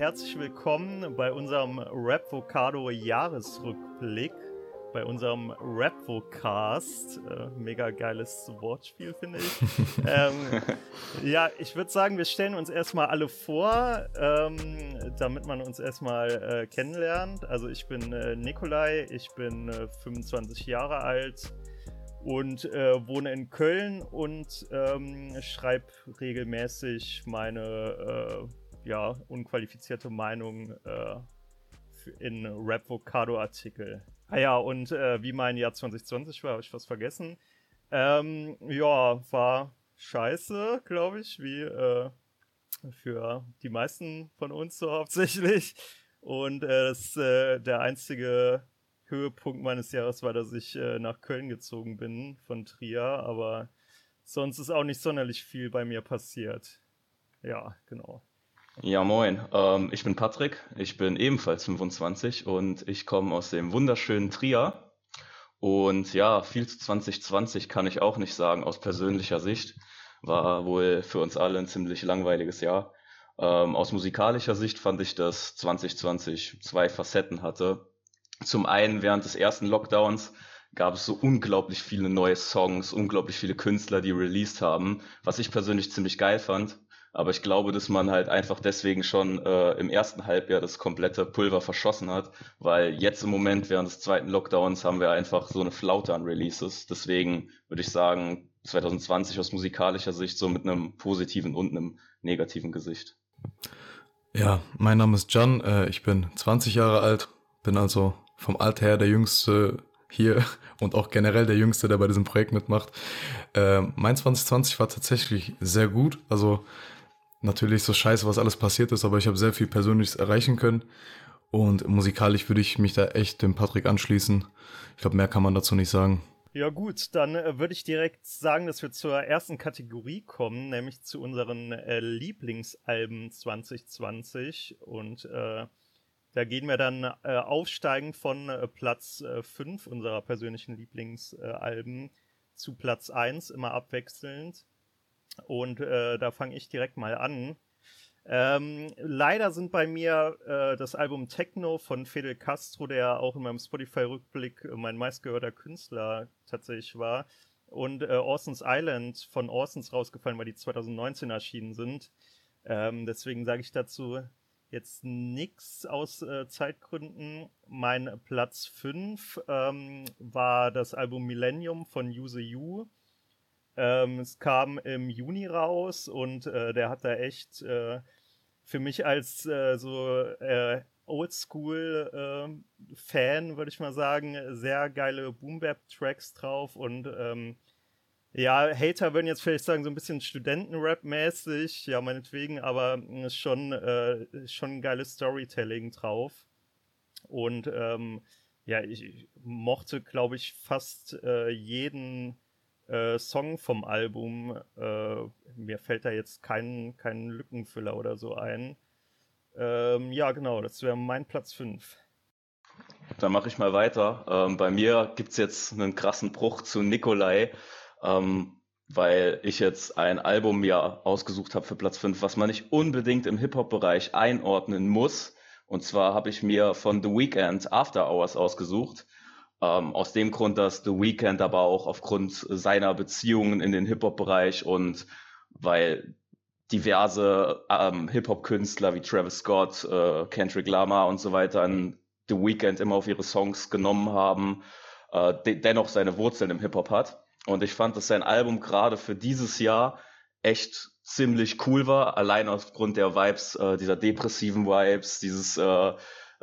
Herzlich willkommen bei unserem Rap Vocado Jahresrückblick, bei unserem Rap Vocast. Äh, mega geiles Wortspiel, finde ich. ähm, ja, ich würde sagen, wir stellen uns erstmal alle vor, ähm, damit man uns erstmal äh, kennenlernt. Also ich bin äh, Nikolai, ich bin 25 äh, Jahre alt und äh, wohne in Köln und ähm, schreibe regelmäßig meine äh, ja, unqualifizierte Meinung äh, in Rap-Vocado-Artikel. Ah ja, und äh, wie mein Jahr 2020 war, habe ich was vergessen. Ähm, ja, war scheiße, glaube ich, wie äh, für die meisten von uns so hauptsächlich. Und äh, das, äh, der einzige Höhepunkt meines Jahres war, dass ich äh, nach Köln gezogen bin von Trier, aber sonst ist auch nicht sonderlich viel bei mir passiert. Ja, genau. Ja, moin. Ähm, ich bin Patrick, ich bin ebenfalls 25 und ich komme aus dem wunderschönen Trier. Und ja, viel zu 2020 kann ich auch nicht sagen aus persönlicher Sicht. War wohl für uns alle ein ziemlich langweiliges Jahr. Ähm, aus musikalischer Sicht fand ich, dass 2020 zwei Facetten hatte. Zum einen während des ersten Lockdowns gab es so unglaublich viele neue Songs, unglaublich viele Künstler, die released haben, was ich persönlich ziemlich geil fand. Aber ich glaube, dass man halt einfach deswegen schon äh, im ersten Halbjahr das komplette Pulver verschossen hat, weil jetzt im Moment während des zweiten Lockdowns haben wir einfach so eine Flaute an Releases. Deswegen würde ich sagen, 2020 aus musikalischer Sicht so mit einem positiven und einem negativen Gesicht. Ja, mein Name ist Jan, äh, ich bin 20 Jahre alt, bin also vom Alter her der Jüngste hier und auch generell der Jüngste, der bei diesem Projekt mitmacht. Äh, mein 2020 war tatsächlich sehr gut. Also natürlich so scheiße, was alles passiert ist, aber ich habe sehr viel Persönliches erreichen können. Und musikalisch würde ich mich da echt dem Patrick anschließen. Ich glaube, mehr kann man dazu nicht sagen. Ja gut, dann äh, würde ich direkt sagen, dass wir zur ersten Kategorie kommen, nämlich zu unseren äh, Lieblingsalben 2020. Und äh, da gehen wir dann äh, aufsteigend von äh, Platz 5 äh, unserer persönlichen Lieblingsalben zu Platz 1, immer abwechselnd. Und äh, da fange ich direkt mal an. Ähm, leider sind bei mir äh, das Album Techno von Fidel Castro, der auch in meinem Spotify-Rückblick mein meistgehörter Künstler tatsächlich war, und äh, Orson's Island von Orsons rausgefallen, weil die 2019 erschienen sind. Ähm, deswegen sage ich dazu jetzt nichts aus äh, Zeitgründen. Mein Platz 5 ähm, war das Album Millennium von Use You. Ähm, es kam im Juni raus und äh, der hat da echt äh, für mich als äh, so äh, Oldschool-Fan, ähm, würde ich mal sagen, sehr geile Boom-Bap-Tracks drauf und ähm, ja, Hater würden jetzt vielleicht sagen, so ein bisschen Studentenrap-mäßig, ja, meinetwegen, aber ist schon, äh, schon geiles Storytelling drauf. Und ähm, ja, ich mochte, glaube ich, fast äh, jeden äh, Song vom Album. Äh, mir fällt da jetzt kein, kein Lückenfüller oder so ein. Ähm, ja, genau, das wäre mein Platz 5. Dann mache ich mal weiter. Ähm, bei mir gibt es jetzt einen krassen Bruch zu Nikolai, ähm, weil ich jetzt ein Album mir ausgesucht habe für Platz 5, was man nicht unbedingt im Hip-Hop-Bereich einordnen muss. Und zwar habe ich mir von The Weeknd After Hours ausgesucht. Ähm, aus dem Grund, dass The Weeknd aber auch aufgrund seiner Beziehungen in den Hip-Hop-Bereich und weil diverse ähm, Hip-Hop-Künstler wie Travis Scott, äh, Kendrick Lamar und so weiter an The Weeknd immer auf ihre Songs genommen haben, äh, de dennoch seine Wurzeln im Hip-Hop hat. Und ich fand, dass sein Album gerade für dieses Jahr echt ziemlich cool war, allein aufgrund der Vibes, äh, dieser depressiven Vibes, dieses äh,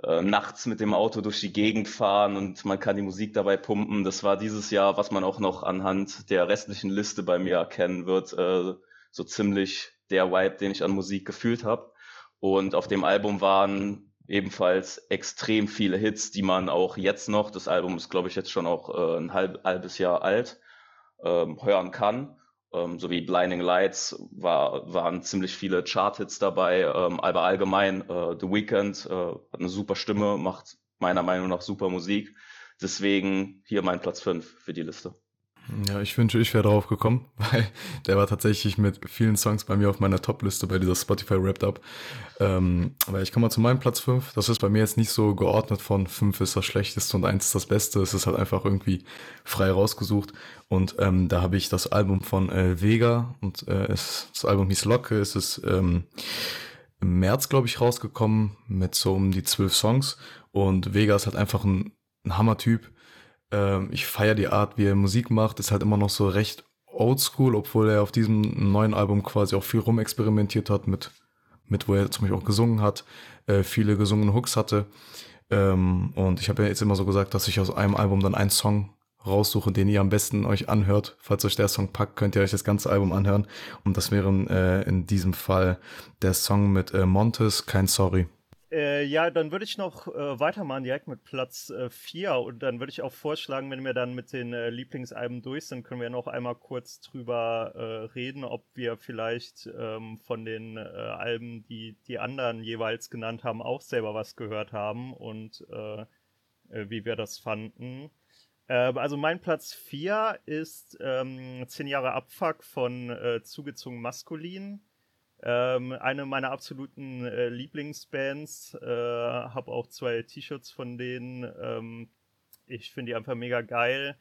äh, nachts mit dem Auto durch die Gegend fahren und man kann die Musik dabei pumpen. Das war dieses Jahr, was man auch noch anhand der restlichen Liste bei mir erkennen wird, äh, so ziemlich der Vibe, den ich an Musik gefühlt habe. Und auf dem Album waren ebenfalls extrem viele Hits, die man auch jetzt noch, das Album ist glaube ich jetzt schon auch äh, ein halb, halbes Jahr alt, ähm, hören kann ähm, sowie Blinding Lights war, waren ziemlich viele Chart-Hits dabei, ähm, aber allgemein äh, The Weeknd äh, hat eine super Stimme, macht meiner Meinung nach super Musik. Deswegen hier mein Platz 5 für die Liste. Ja, ich wünsche, ich wäre drauf gekommen, weil der war tatsächlich mit vielen Songs bei mir auf meiner Top-Liste bei dieser Spotify Wrapped Up. Ähm, aber ich komme mal zu meinem Platz 5. Das ist bei mir jetzt nicht so geordnet von 5 ist das Schlechteste und 1 ist das Beste. Es ist halt einfach irgendwie frei rausgesucht. Und ähm, da habe ich das Album von äh, Vega und äh, es, das Album hieß Locke. Es ist ähm, im März, glaube ich, rausgekommen mit so um die zwölf Songs. Und Vega ist halt einfach ein, ein Hammer-Typ ähm, ich feiere die Art, wie er Musik macht, ist halt immer noch so recht oldschool, obwohl er auf diesem neuen Album quasi auch viel rumexperimentiert hat mit, mit wo er zum Beispiel auch gesungen hat, äh, viele gesungene Hooks hatte. Ähm, und ich habe ja jetzt immer so gesagt, dass ich aus einem Album dann einen Song raussuche, den ihr am besten euch anhört. Falls euch der Song packt, könnt ihr euch das ganze Album anhören. Und das wäre äh, in diesem Fall der Song mit äh, Montes, kein Sorry. Äh, ja, dann würde ich noch äh, weitermachen direkt mit Platz 4 äh, und dann würde ich auch vorschlagen, wenn wir dann mit den äh, Lieblingsalben durch sind, können wir noch einmal kurz drüber äh, reden, ob wir vielleicht ähm, von den äh, Alben, die die anderen jeweils genannt haben, auch selber was gehört haben und wie wir das fanden. Ähm, also mein Platz 4 ist ähm, 10 Jahre Abfuck von Zugezogen Maskulin. Ähm, eine meiner absoluten äh, Lieblingsbands. Äh, habe auch zwei T-Shirts von denen. Ähm, ich finde die einfach mega geil.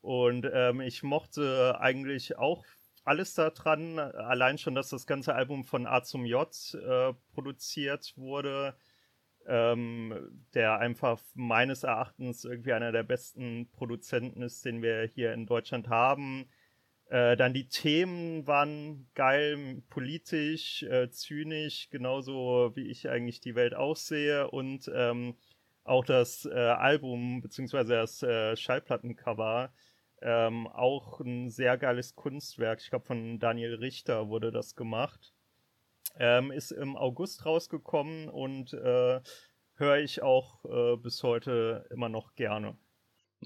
Und ähm, ich mochte eigentlich auch alles daran. Allein schon, dass das ganze Album von A zum J äh, produziert wurde. Ähm, der einfach meines Erachtens irgendwie einer der besten Produzenten ist, den wir hier in Deutschland haben. Äh, dann die Themen waren geil, politisch, äh, zynisch, genauso wie ich eigentlich die Welt aussehe. Und ähm, auch das äh, Album bzw. das äh, Schallplattencover, ähm, auch ein sehr geiles Kunstwerk. Ich glaube, von Daniel Richter wurde das gemacht. Ähm, ist im August rausgekommen und äh, höre ich auch äh, bis heute immer noch gerne.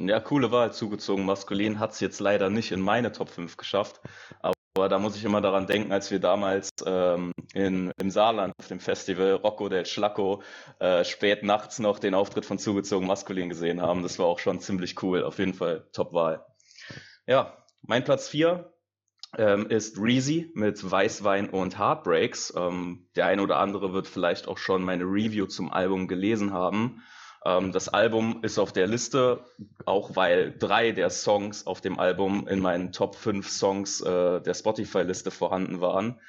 Ja, coole Wahl, zugezogen maskulin. Hat es jetzt leider nicht in meine Top 5 geschafft. Aber da muss ich immer daran denken, als wir damals ähm, in, im Saarland auf dem Festival Rocco del Schlacco äh, spät nachts noch den Auftritt von zugezogen maskulin gesehen haben. Das war auch schon ziemlich cool. Auf jeden Fall Top-Wahl. Ja, mein Platz 4 ähm, ist Reezy mit Weißwein und Heartbreaks. Ähm, der eine oder andere wird vielleicht auch schon meine Review zum Album gelesen haben. Ähm, das Album ist auf der Liste, auch weil drei der Songs auf dem Album in meinen Top 5 Songs äh, der Spotify-Liste vorhanden waren.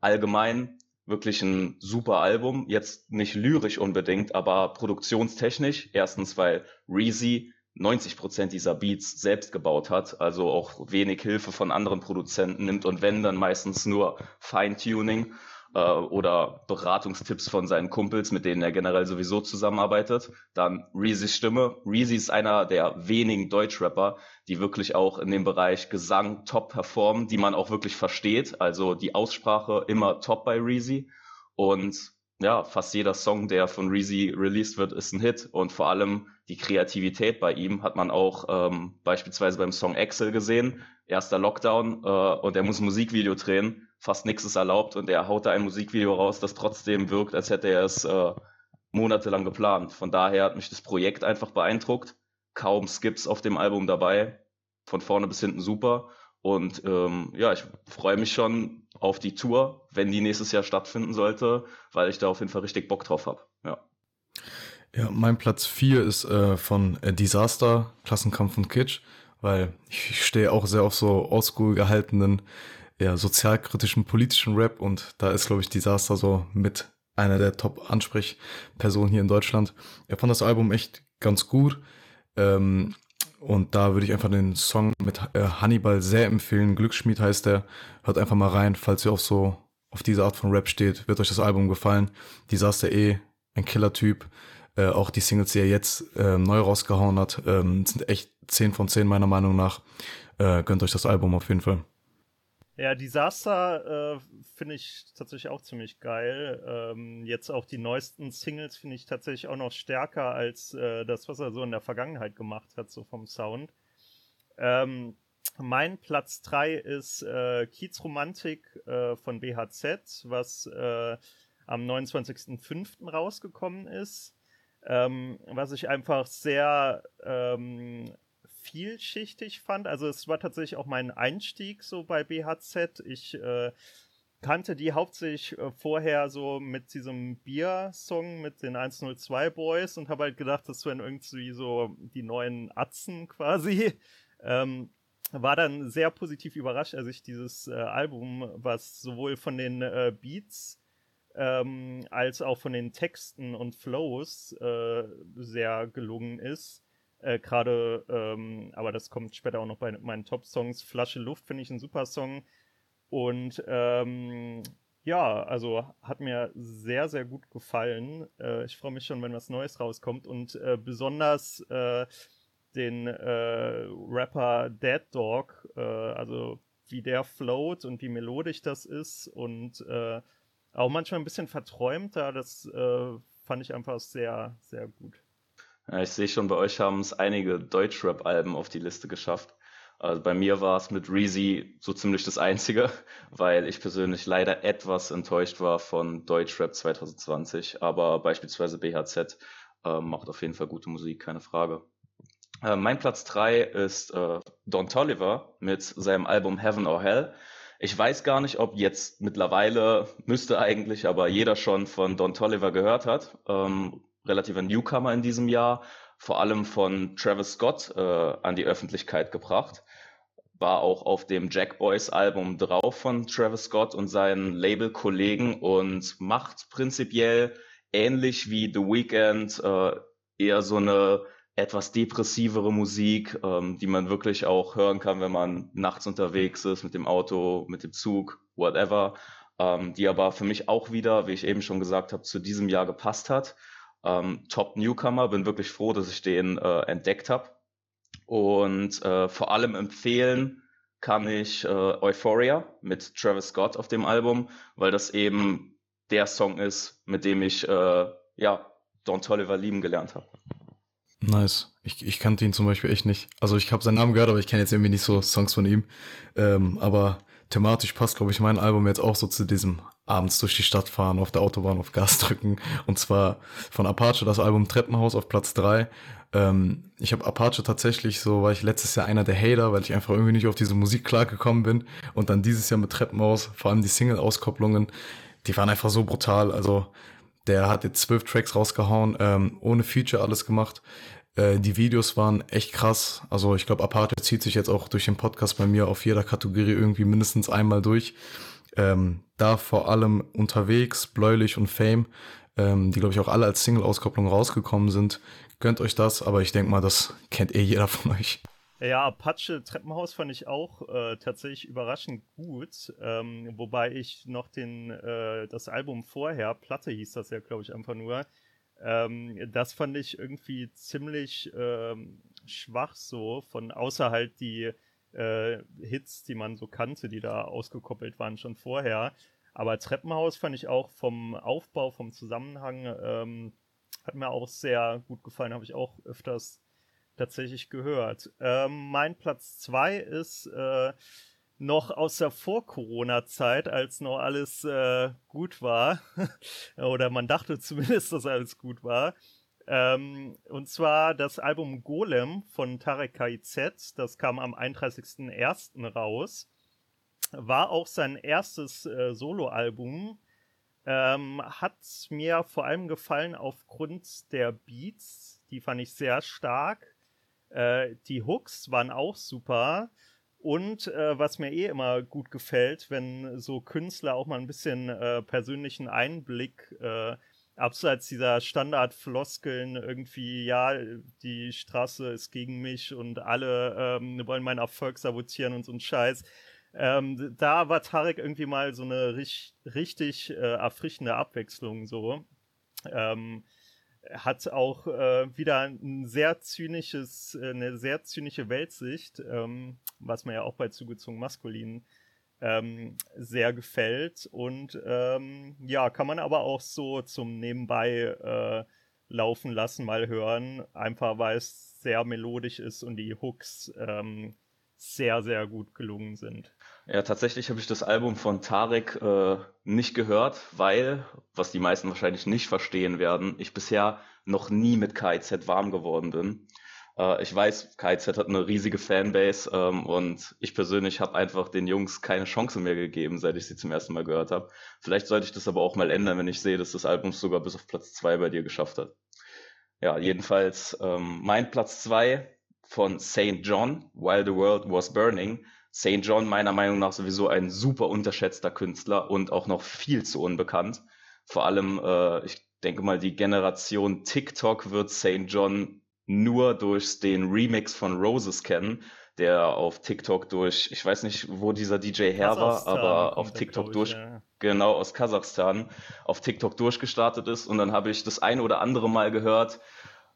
Allgemein wirklich ein super Album. Jetzt nicht lyrisch unbedingt, aber produktionstechnisch. Erstens, weil Reezy 90 Prozent dieser Beats selbst gebaut hat, also auch wenig Hilfe von anderen Produzenten nimmt und wenn, dann meistens nur Feintuning äh, oder Beratungstipps von seinen Kumpels, mit denen er generell sowieso zusammenarbeitet. Dann Reezy's Stimme. Reezy ist einer der wenigen Deutschrapper, die wirklich auch in dem Bereich Gesang top performen, die man auch wirklich versteht. Also die Aussprache immer top bei Reezy. Und ja, fast jeder Song, der von Reezy released wird, ist ein Hit. Und vor allem die Kreativität bei ihm hat man auch ähm, beispielsweise beim Song Excel gesehen. Erster Lockdown äh, und er muss ein Musikvideo drehen fast nichts ist erlaubt und er haut da ein Musikvideo raus, das trotzdem wirkt, als hätte er es äh, monatelang geplant. Von daher hat mich das Projekt einfach beeindruckt. Kaum Skips auf dem Album dabei. Von vorne bis hinten super. Und ähm, ja, ich freue mich schon auf die Tour, wenn die nächstes Jahr stattfinden sollte, weil ich da auf jeden Fall richtig Bock drauf habe. Ja. Ja, mein Platz 4 ist äh, von äh, Disaster, Klassenkampf und Kitsch, weil ich stehe auch sehr auf so oldschool gehaltenen ja, sozialkritischen, politischen Rap und da ist, glaube ich, Disaster so mit einer der Top-Ansprechpersonen hier in Deutschland. Er fand das Album echt ganz gut. Ähm, und da würde ich einfach den Song mit äh, Hannibal sehr empfehlen. Glücksschmied heißt der. Hört einfach mal rein, falls ihr auch so auf diese Art von Rap steht. Wird euch das Album gefallen. Disaster eh, ein Killer-Typ. Äh, auch die Singles, die er jetzt äh, neu rausgehauen hat, ähm, sind echt 10 von 10 meiner Meinung nach. Äh, gönnt euch das Album auf jeden Fall. Ja, Disaster äh, finde ich tatsächlich auch ziemlich geil. Ähm, jetzt auch die neuesten Singles finde ich tatsächlich auch noch stärker als äh, das, was er so in der Vergangenheit gemacht hat, so vom Sound. Ähm, mein Platz 3 ist äh, Kiezromantik äh, von BHZ, was äh, am 29.05. rausgekommen ist. Ähm, was ich einfach sehr ähm, vielschichtig fand. Also es war tatsächlich auch mein Einstieg so bei BHZ. Ich äh, kannte die hauptsächlich äh, vorher so mit diesem Bier-Song mit den 102 Boys und habe halt gedacht, das wären irgendwie so die neuen Atzen quasi. Ähm, war dann sehr positiv überrascht, als ich dieses äh, Album, was sowohl von den äh, Beats ähm, als auch von den Texten und Flows äh, sehr gelungen ist. Äh, Gerade, ähm, aber das kommt später auch noch bei meinen Top-Songs. Flasche Luft finde ich ein super Song. Und ähm, ja, also hat mir sehr, sehr gut gefallen. Äh, ich freue mich schon, wenn was Neues rauskommt. Und äh, besonders äh, den äh, Rapper Dead Dog, äh, also wie der float und wie melodisch das ist und äh, auch manchmal ein bisschen verträumter, das fand ich einfach sehr, sehr gut. Ja, ich sehe schon, bei euch haben es einige Deutschrap-Alben auf die Liste geschafft. Also bei mir war es mit Reezy so ziemlich das Einzige, weil ich persönlich leider etwas enttäuscht war von Deutschrap 2020, aber beispielsweise BHZ äh, macht auf jeden Fall gute Musik, keine Frage. Äh, mein Platz drei ist äh, Don Tolliver mit seinem Album Heaven or Hell. Ich weiß gar nicht, ob jetzt mittlerweile, müsste eigentlich, aber jeder schon von Don Tolliver gehört hat. Ähm, relativer Newcomer in diesem Jahr, vor allem von Travis Scott äh, an die Öffentlichkeit gebracht war auch auf dem Jack Boys Album drauf von Travis Scott und seinen Label-Kollegen und macht prinzipiell ähnlich wie The Weeknd äh, eher so eine etwas depressivere Musik, ähm, die man wirklich auch hören kann, wenn man nachts unterwegs ist mit dem Auto, mit dem Zug, whatever, ähm, die aber für mich auch wieder, wie ich eben schon gesagt habe, zu diesem Jahr gepasst hat. Ähm, Top Newcomer, bin wirklich froh, dass ich den äh, entdeckt habe und äh, vor allem empfehlen kann ich äh, Euphoria mit Travis Scott auf dem Album, weil das eben der Song ist, mit dem ich äh, ja Don Tolliver lieben gelernt habe. Nice. Ich, ich kannte ihn zum Beispiel echt nicht. Also ich habe seinen Namen gehört, aber ich kenne jetzt irgendwie nicht so Songs von ihm. Ähm, aber thematisch passt, glaube ich, mein Album jetzt auch so zu diesem abends durch die Stadt fahren, auf der Autobahn auf Gas drücken. Und zwar von Apache das Album Treppenhaus auf Platz drei ähm, ich habe Apache tatsächlich so, war ich letztes Jahr einer der Hater, weil ich einfach irgendwie nicht auf diese Musik klargekommen bin. Und dann dieses Jahr mit Treppenhaus, vor allem die Single-Auskopplungen, die waren einfach so brutal. Also der hat jetzt zwölf Tracks rausgehauen, ähm, ohne Feature alles gemacht. Äh, die Videos waren echt krass. Also ich glaube, Apache zieht sich jetzt auch durch den Podcast bei mir auf jeder Kategorie irgendwie mindestens einmal durch. Ähm, da vor allem unterwegs, Bläulich und Fame, ähm, die glaube ich auch alle als Single-Auskopplung rausgekommen sind, Gönnt euch das, aber ich denke mal, das kennt eh jeder von euch. Ja, Apache Treppenhaus fand ich auch äh, tatsächlich überraschend gut, ähm, wobei ich noch den äh, das Album vorher, Platte hieß das ja, glaube ich, einfach nur. Ähm, das fand ich irgendwie ziemlich ähm, schwach so, von außer halt die äh, Hits, die man so kannte, die da ausgekoppelt waren schon vorher. Aber Treppenhaus fand ich auch vom Aufbau, vom Zusammenhang ähm, hat mir auch sehr gut gefallen, habe ich auch öfters tatsächlich gehört. Ähm, mein Platz 2 ist äh, noch aus der Vor-Corona-Zeit, als noch alles äh, gut war. Oder man dachte zumindest, dass alles gut war. Ähm, und zwar das Album Golem von Tarek KIZ. Das kam am 31.01. raus. War auch sein erstes äh, Soloalbum. Ähm, hat mir vor allem gefallen aufgrund der Beats. Die fand ich sehr stark. Äh, die Hooks waren auch super. Und äh, was mir eh immer gut gefällt, wenn so Künstler auch mal ein bisschen äh, persönlichen Einblick äh, abseits dieser Standardfloskeln irgendwie, ja, die Straße ist gegen mich und alle ähm, wollen meinen Erfolg sabotieren und so ein Scheiß. Ähm, da war Tarek irgendwie mal so eine richtig, richtig äh, erfrischende Abwechslung so. Ähm, hat auch äh, wieder ein sehr zynisches, äh, eine sehr zynische Weltsicht, ähm, was mir ja auch bei zugezogen maskulin ähm, sehr gefällt. Und ähm, ja, kann man aber auch so zum Nebenbei äh, laufen lassen, mal hören, einfach weil es sehr melodisch ist und die Hooks ähm, sehr, sehr gut gelungen sind. Ja, tatsächlich habe ich das Album von Tarek äh, nicht gehört, weil, was die meisten wahrscheinlich nicht verstehen werden, ich bisher noch nie mit KIZ warm geworden bin. Äh, ich weiß, KZ hat eine riesige Fanbase ähm, und ich persönlich habe einfach den Jungs keine Chance mehr gegeben, seit ich sie zum ersten Mal gehört habe. Vielleicht sollte ich das aber auch mal ändern, wenn ich sehe, dass das Album sogar bis auf Platz zwei bei dir geschafft hat. Ja, jedenfalls ähm, mein Platz zwei von St. John, While the World Was Burning. St. John meiner Meinung nach sowieso ein super unterschätzter Künstler und auch noch viel zu unbekannt. Vor allem, äh, ich denke mal, die Generation TikTok wird St. John nur durch den Remix von Roses kennen, der auf TikTok durch, ich weiß nicht, wo dieser DJ her war, aber auf TikTok durch, ja. genau aus Kasachstan, auf TikTok durchgestartet ist. Und dann habe ich das eine oder andere Mal gehört,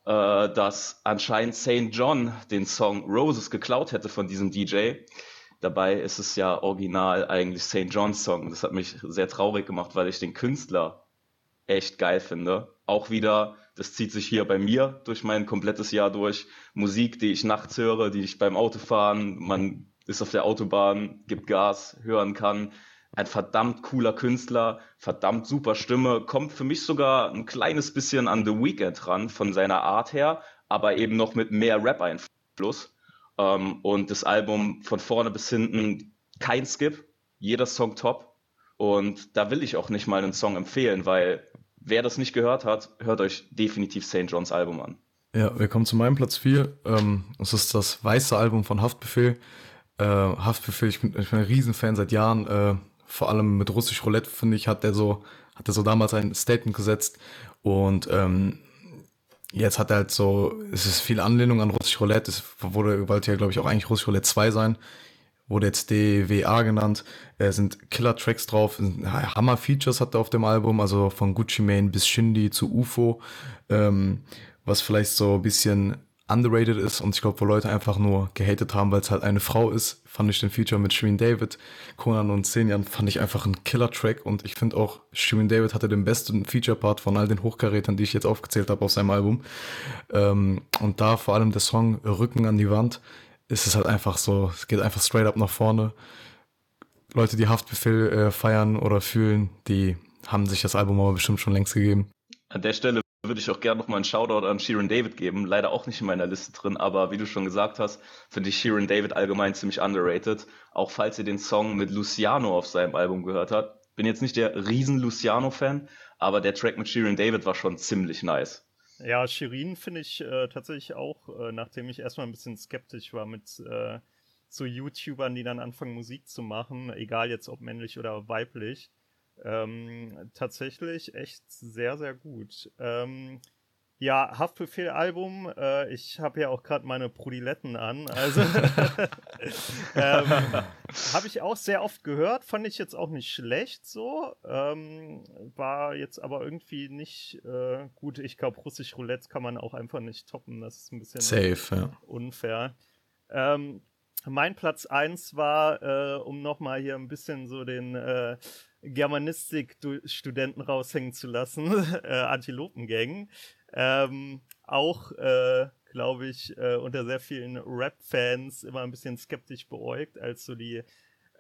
äh, dass anscheinend St. John den Song Roses geklaut hätte von diesem DJ. Dabei ist es ja original eigentlich St. John's Song. Das hat mich sehr traurig gemacht, weil ich den Künstler echt geil finde. Auch wieder, das zieht sich hier bei mir durch mein komplettes Jahr durch. Musik, die ich nachts höre, die ich beim Autofahren, man ist auf der Autobahn, gibt Gas, hören kann ein verdammt cooler Künstler, verdammt super Stimme, kommt für mich sogar ein kleines bisschen an The Weeknd ran von seiner Art her, aber eben noch mit mehr Rap-Einfluss. Ähm, und das Album von vorne bis hinten kein Skip, jeder Song top. Und da will ich auch nicht mal einen Song empfehlen, weil wer das nicht gehört hat, hört euch definitiv St. Johns Album an. Ja, wir kommen zu meinem Platz 4. Ähm, es ist das weiße Album von Haftbefehl. Äh, Haftbefehl, ich bin, ich bin ein Riesenfan seit Jahren. Äh, vor allem mit Russisch Roulette, finde ich, hat er so, hat er so damals ein Statement gesetzt. Und ähm, jetzt hat er halt so, es ist viel Anlehnung an Russisch Roulette, es wurde, wollte ja, glaube ich, auch eigentlich Russisch Roulette 2 sein. Wurde jetzt DWA genannt. Es sind Killer-Tracks drauf. Hammer-Features hat er auf dem Album, also von Gucci Mane bis Shindy zu UFO. Ähm, was vielleicht so ein bisschen underrated ist und ich glaube, wo Leute einfach nur gehatet haben, weil es halt eine Frau ist, fand ich den Feature mit Shirin David, Conan und Senjan, fand ich einfach ein Killer-Track und ich finde auch, Shirin David hatte den besten Feature-Part von all den Hochkarätern, die ich jetzt aufgezählt habe auf seinem Album. Ähm, und da vor allem der Song Rücken an die Wand, ist es halt einfach so, es geht einfach straight up nach vorne. Leute, die Haftbefehl äh, feiern oder fühlen, die haben sich das Album aber bestimmt schon längst gegeben. An der Stelle würde ich auch gerne nochmal einen Shoutout an Sheeran David geben. Leider auch nicht in meiner Liste drin, aber wie du schon gesagt hast, finde ich Sheeran David allgemein ziemlich underrated. Auch falls ihr den Song mit Luciano auf seinem Album gehört habt. Bin jetzt nicht der riesen Luciano-Fan, aber der Track mit Sheeran David war schon ziemlich nice. Ja, Shirin finde ich äh, tatsächlich auch, äh, nachdem ich erstmal ein bisschen skeptisch war mit äh, so YouTubern, die dann anfangen Musik zu machen, egal jetzt ob männlich oder weiblich ähm, tatsächlich echt sehr, sehr gut. Ähm, ja, Haftbefehl-Album. Äh, ich habe ja auch gerade meine Prodiletten an. Also ähm, habe ich auch sehr oft gehört. Fand ich jetzt auch nicht schlecht so. Ähm, war jetzt aber irgendwie nicht äh, gut. Ich glaube, russisch Roulette kann man auch einfach nicht toppen. Das ist ein bisschen Safe, ja. unfair. Ähm, mein Platz 1 war, äh, um nochmal hier ein bisschen so den äh, Germanistik-Studenten raushängen zu lassen, äh, Antilopengang. Ähm, auch, äh, glaube ich, äh, unter sehr vielen Rap-Fans immer ein bisschen skeptisch beäugt, als so die,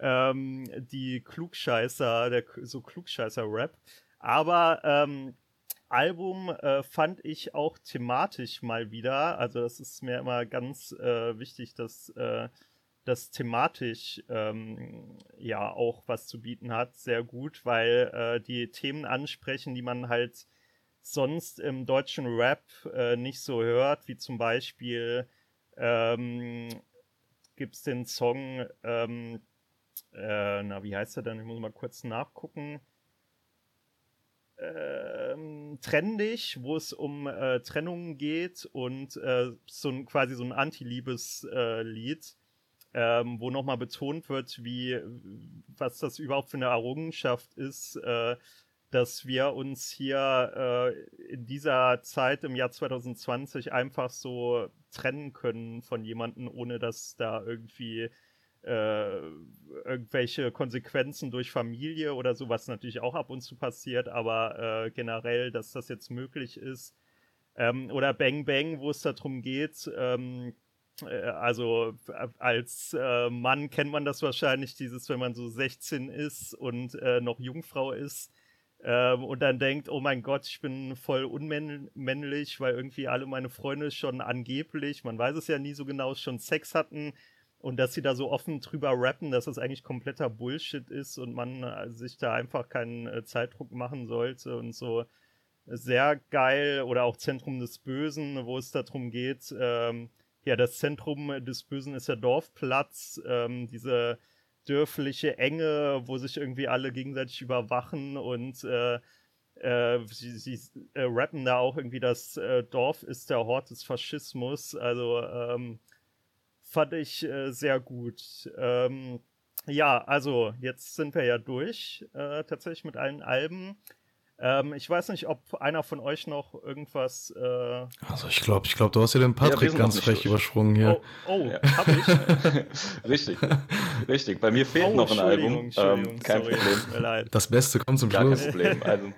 ähm, die Klugscheißer, der so Klugscheißer-Rap. Aber ähm, Album äh, fand ich auch thematisch mal wieder. Also das ist mir immer ganz äh, wichtig, dass äh, das thematisch ähm, ja auch was zu bieten hat, sehr gut, weil äh, die Themen ansprechen, die man halt sonst im deutschen Rap äh, nicht so hört, wie zum Beispiel ähm, gibt es den Song, ähm, äh, na, wie heißt er denn? Ich muss mal kurz nachgucken. Ähm, Trendig, wo es um äh, Trennungen geht und äh, so ein, quasi so ein Anti-Liebes-Lied. Äh, ähm, wo nochmal betont wird, wie, was das überhaupt für eine Errungenschaft ist, äh, dass wir uns hier äh, in dieser Zeit im Jahr 2020 einfach so trennen können von jemandem, ohne dass da irgendwie äh, irgendwelche Konsequenzen durch Familie oder sowas natürlich auch ab und zu passiert, aber äh, generell, dass das jetzt möglich ist. Ähm, oder Bang Bang, wo es darum geht, ähm, äh, also als äh, Mann kennt man das wahrscheinlich, dieses, wenn man so 16 ist und äh, noch Jungfrau ist, ähm, und dann denkt, oh mein Gott, ich bin voll unmännlich, weil irgendwie alle meine Freunde schon angeblich, man weiß es ja nie so genau, schon Sex hatten. Und dass sie da so offen drüber rappen, dass das eigentlich kompletter Bullshit ist und man äh, sich da einfach keinen äh, Zeitdruck machen sollte und so. Sehr geil. Oder auch Zentrum des Bösen, wo es darum geht, ähm, ja, das Zentrum des Bösen ist der Dorfplatz, ähm, diese dörfliche Enge, wo sich irgendwie alle gegenseitig überwachen und äh, äh, sie, sie äh, rappen da auch irgendwie, das äh, Dorf ist der Hort des Faschismus. Also ähm, fand ich äh, sehr gut. Ähm, ja, also jetzt sind wir ja durch, äh, tatsächlich mit allen Alben. Ähm, ich weiß nicht, ob einer von euch noch irgendwas. Äh also ich glaube, ich glaube, du hast ja den Patrick ja, ganz frech durch. übersprungen hier. Oh, oh ja. hab ich. richtig, richtig. Bei mir fehlt oh, noch ein Album. Ähm, kein sorry. Problem. Das Beste kommt zum Gar Schluss. Kein Problem. Also,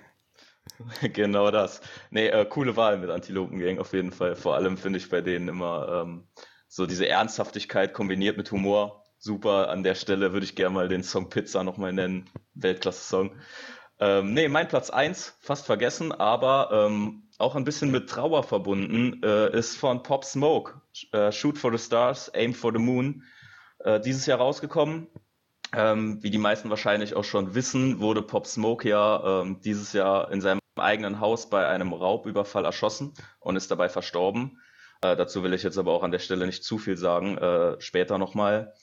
genau das. Nee, äh, coole Wahl mit Antilopen Gang auf jeden Fall. Vor allem finde ich bei denen immer ähm, so diese Ernsthaftigkeit kombiniert mit Humor. Super. An der Stelle würde ich gerne mal den Song Pizza nochmal nennen. Weltklasse-Song. Ähm, nee, mein Platz 1, fast vergessen, aber ähm, auch ein bisschen mit Trauer verbunden, äh, ist von Pop Smoke. Äh, Shoot for the Stars, Aim for the Moon. Äh, dieses Jahr rausgekommen. Ähm, wie die meisten wahrscheinlich auch schon wissen, wurde Pop Smoke ja ähm, dieses Jahr in seinem eigenen Haus bei einem Raubüberfall erschossen und ist dabei verstorben. Äh, dazu will ich jetzt aber auch an der Stelle nicht zu viel sagen, äh, später nochmal.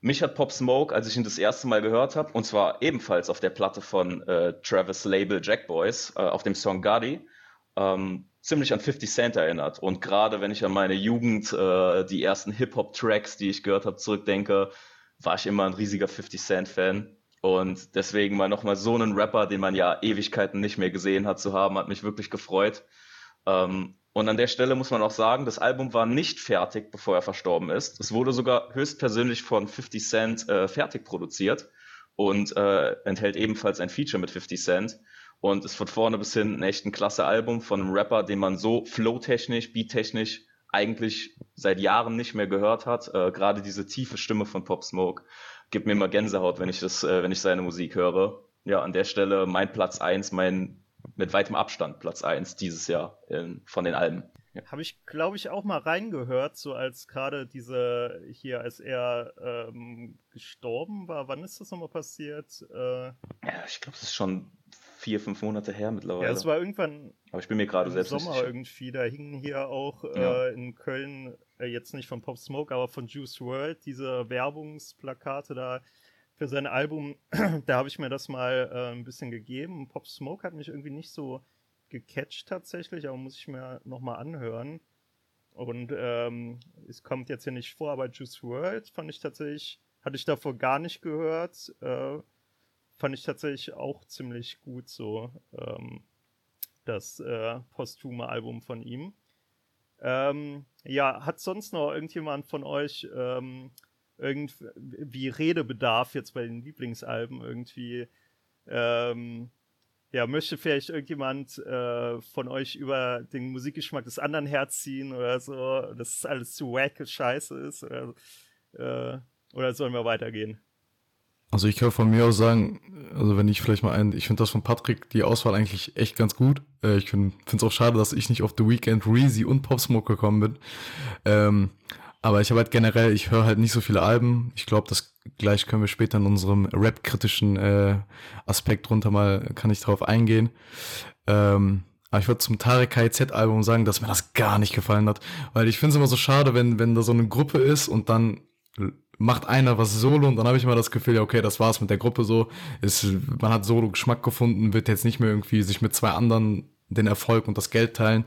Mich hat Pop Smoke, als ich ihn das erste Mal gehört habe, und zwar ebenfalls auf der Platte von äh, Travis Label Jack Boys, äh, auf dem Song Gotti, ähm, ziemlich an 50 Cent erinnert. Und gerade wenn ich an meine Jugend, äh, die ersten Hip-Hop-Tracks, die ich gehört habe, zurückdenke, war ich immer ein riesiger 50 Cent-Fan. Und deswegen mal nochmal so einen Rapper, den man ja Ewigkeiten nicht mehr gesehen hat, zu haben, hat mich wirklich gefreut. Ähm, und an der Stelle muss man auch sagen, das Album war nicht fertig, bevor er verstorben ist. Es wurde sogar höchstpersönlich von 50 Cent äh, fertig produziert und äh, enthält ebenfalls ein Feature mit 50 Cent. Und ist von vorne bis hin ein echt ein klasse Album von einem Rapper, den man so flow-technisch, beat-technisch eigentlich seit Jahren nicht mehr gehört hat. Äh, Gerade diese tiefe Stimme von Pop Smoke gibt mir immer Gänsehaut, wenn ich das, äh, wenn ich seine Musik höre. Ja, an der Stelle mein Platz eins, mein mit weitem Abstand Platz 1 dieses Jahr in, von den Alben. Ja. Habe ich, glaube ich, auch mal reingehört, so als gerade diese hier, als er ähm, gestorben war. Wann ist das nochmal passiert? Äh, ja, ich glaube, es ist schon vier, fünf Monate her mittlerweile. Ja, es war irgendwann. Aber ich bin mir gerade selbst Sommer irgendwie. Da hingen hier auch äh, ja. in Köln, äh, jetzt nicht von Pop Smoke, aber von Juice World, diese Werbungsplakate da für sein Album, da habe ich mir das mal äh, ein bisschen gegeben. Pop Smoke hat mich irgendwie nicht so gecatcht tatsächlich, aber muss ich mir nochmal anhören. Und ähm, es kommt jetzt hier nicht vor, aber Juice World fand ich tatsächlich, hatte ich davor gar nicht gehört. Äh, fand ich tatsächlich auch ziemlich gut so, ähm, das äh, posthume Album von ihm. Ähm, ja, hat sonst noch irgendjemand von euch ähm, irgendwie Redebedarf jetzt bei den Lieblingsalben irgendwie. Ähm, ja, möchte vielleicht irgendjemand äh, von euch über den Musikgeschmack des anderen herziehen oder so, dass alles zu wack scheiße ist oder, äh, oder sollen wir weitergehen? Also ich kann von mir aus sagen, also wenn ich vielleicht mal ein, ich finde das von Patrick die Auswahl eigentlich echt ganz gut. Äh, ich finde es auch schade, dass ich nicht auf The Weekend, Reezy und Pop Smoke gekommen bin. Ähm, aber ich habe halt generell, ich höre halt nicht so viele Alben. Ich glaube, das gleich können wir später in unserem Rap-kritischen äh, Aspekt drunter mal, kann ich darauf eingehen. Ähm, aber ich würde zum Tarek KIZ-Album sagen, dass mir das gar nicht gefallen hat. Weil ich finde es immer so schade, wenn, wenn da so eine Gruppe ist und dann macht einer was solo und dann habe ich immer das Gefühl, ja, okay, das war's mit der Gruppe so. Ist, man hat solo Geschmack gefunden, wird jetzt nicht mehr irgendwie sich mit zwei anderen den Erfolg und das Geld teilen.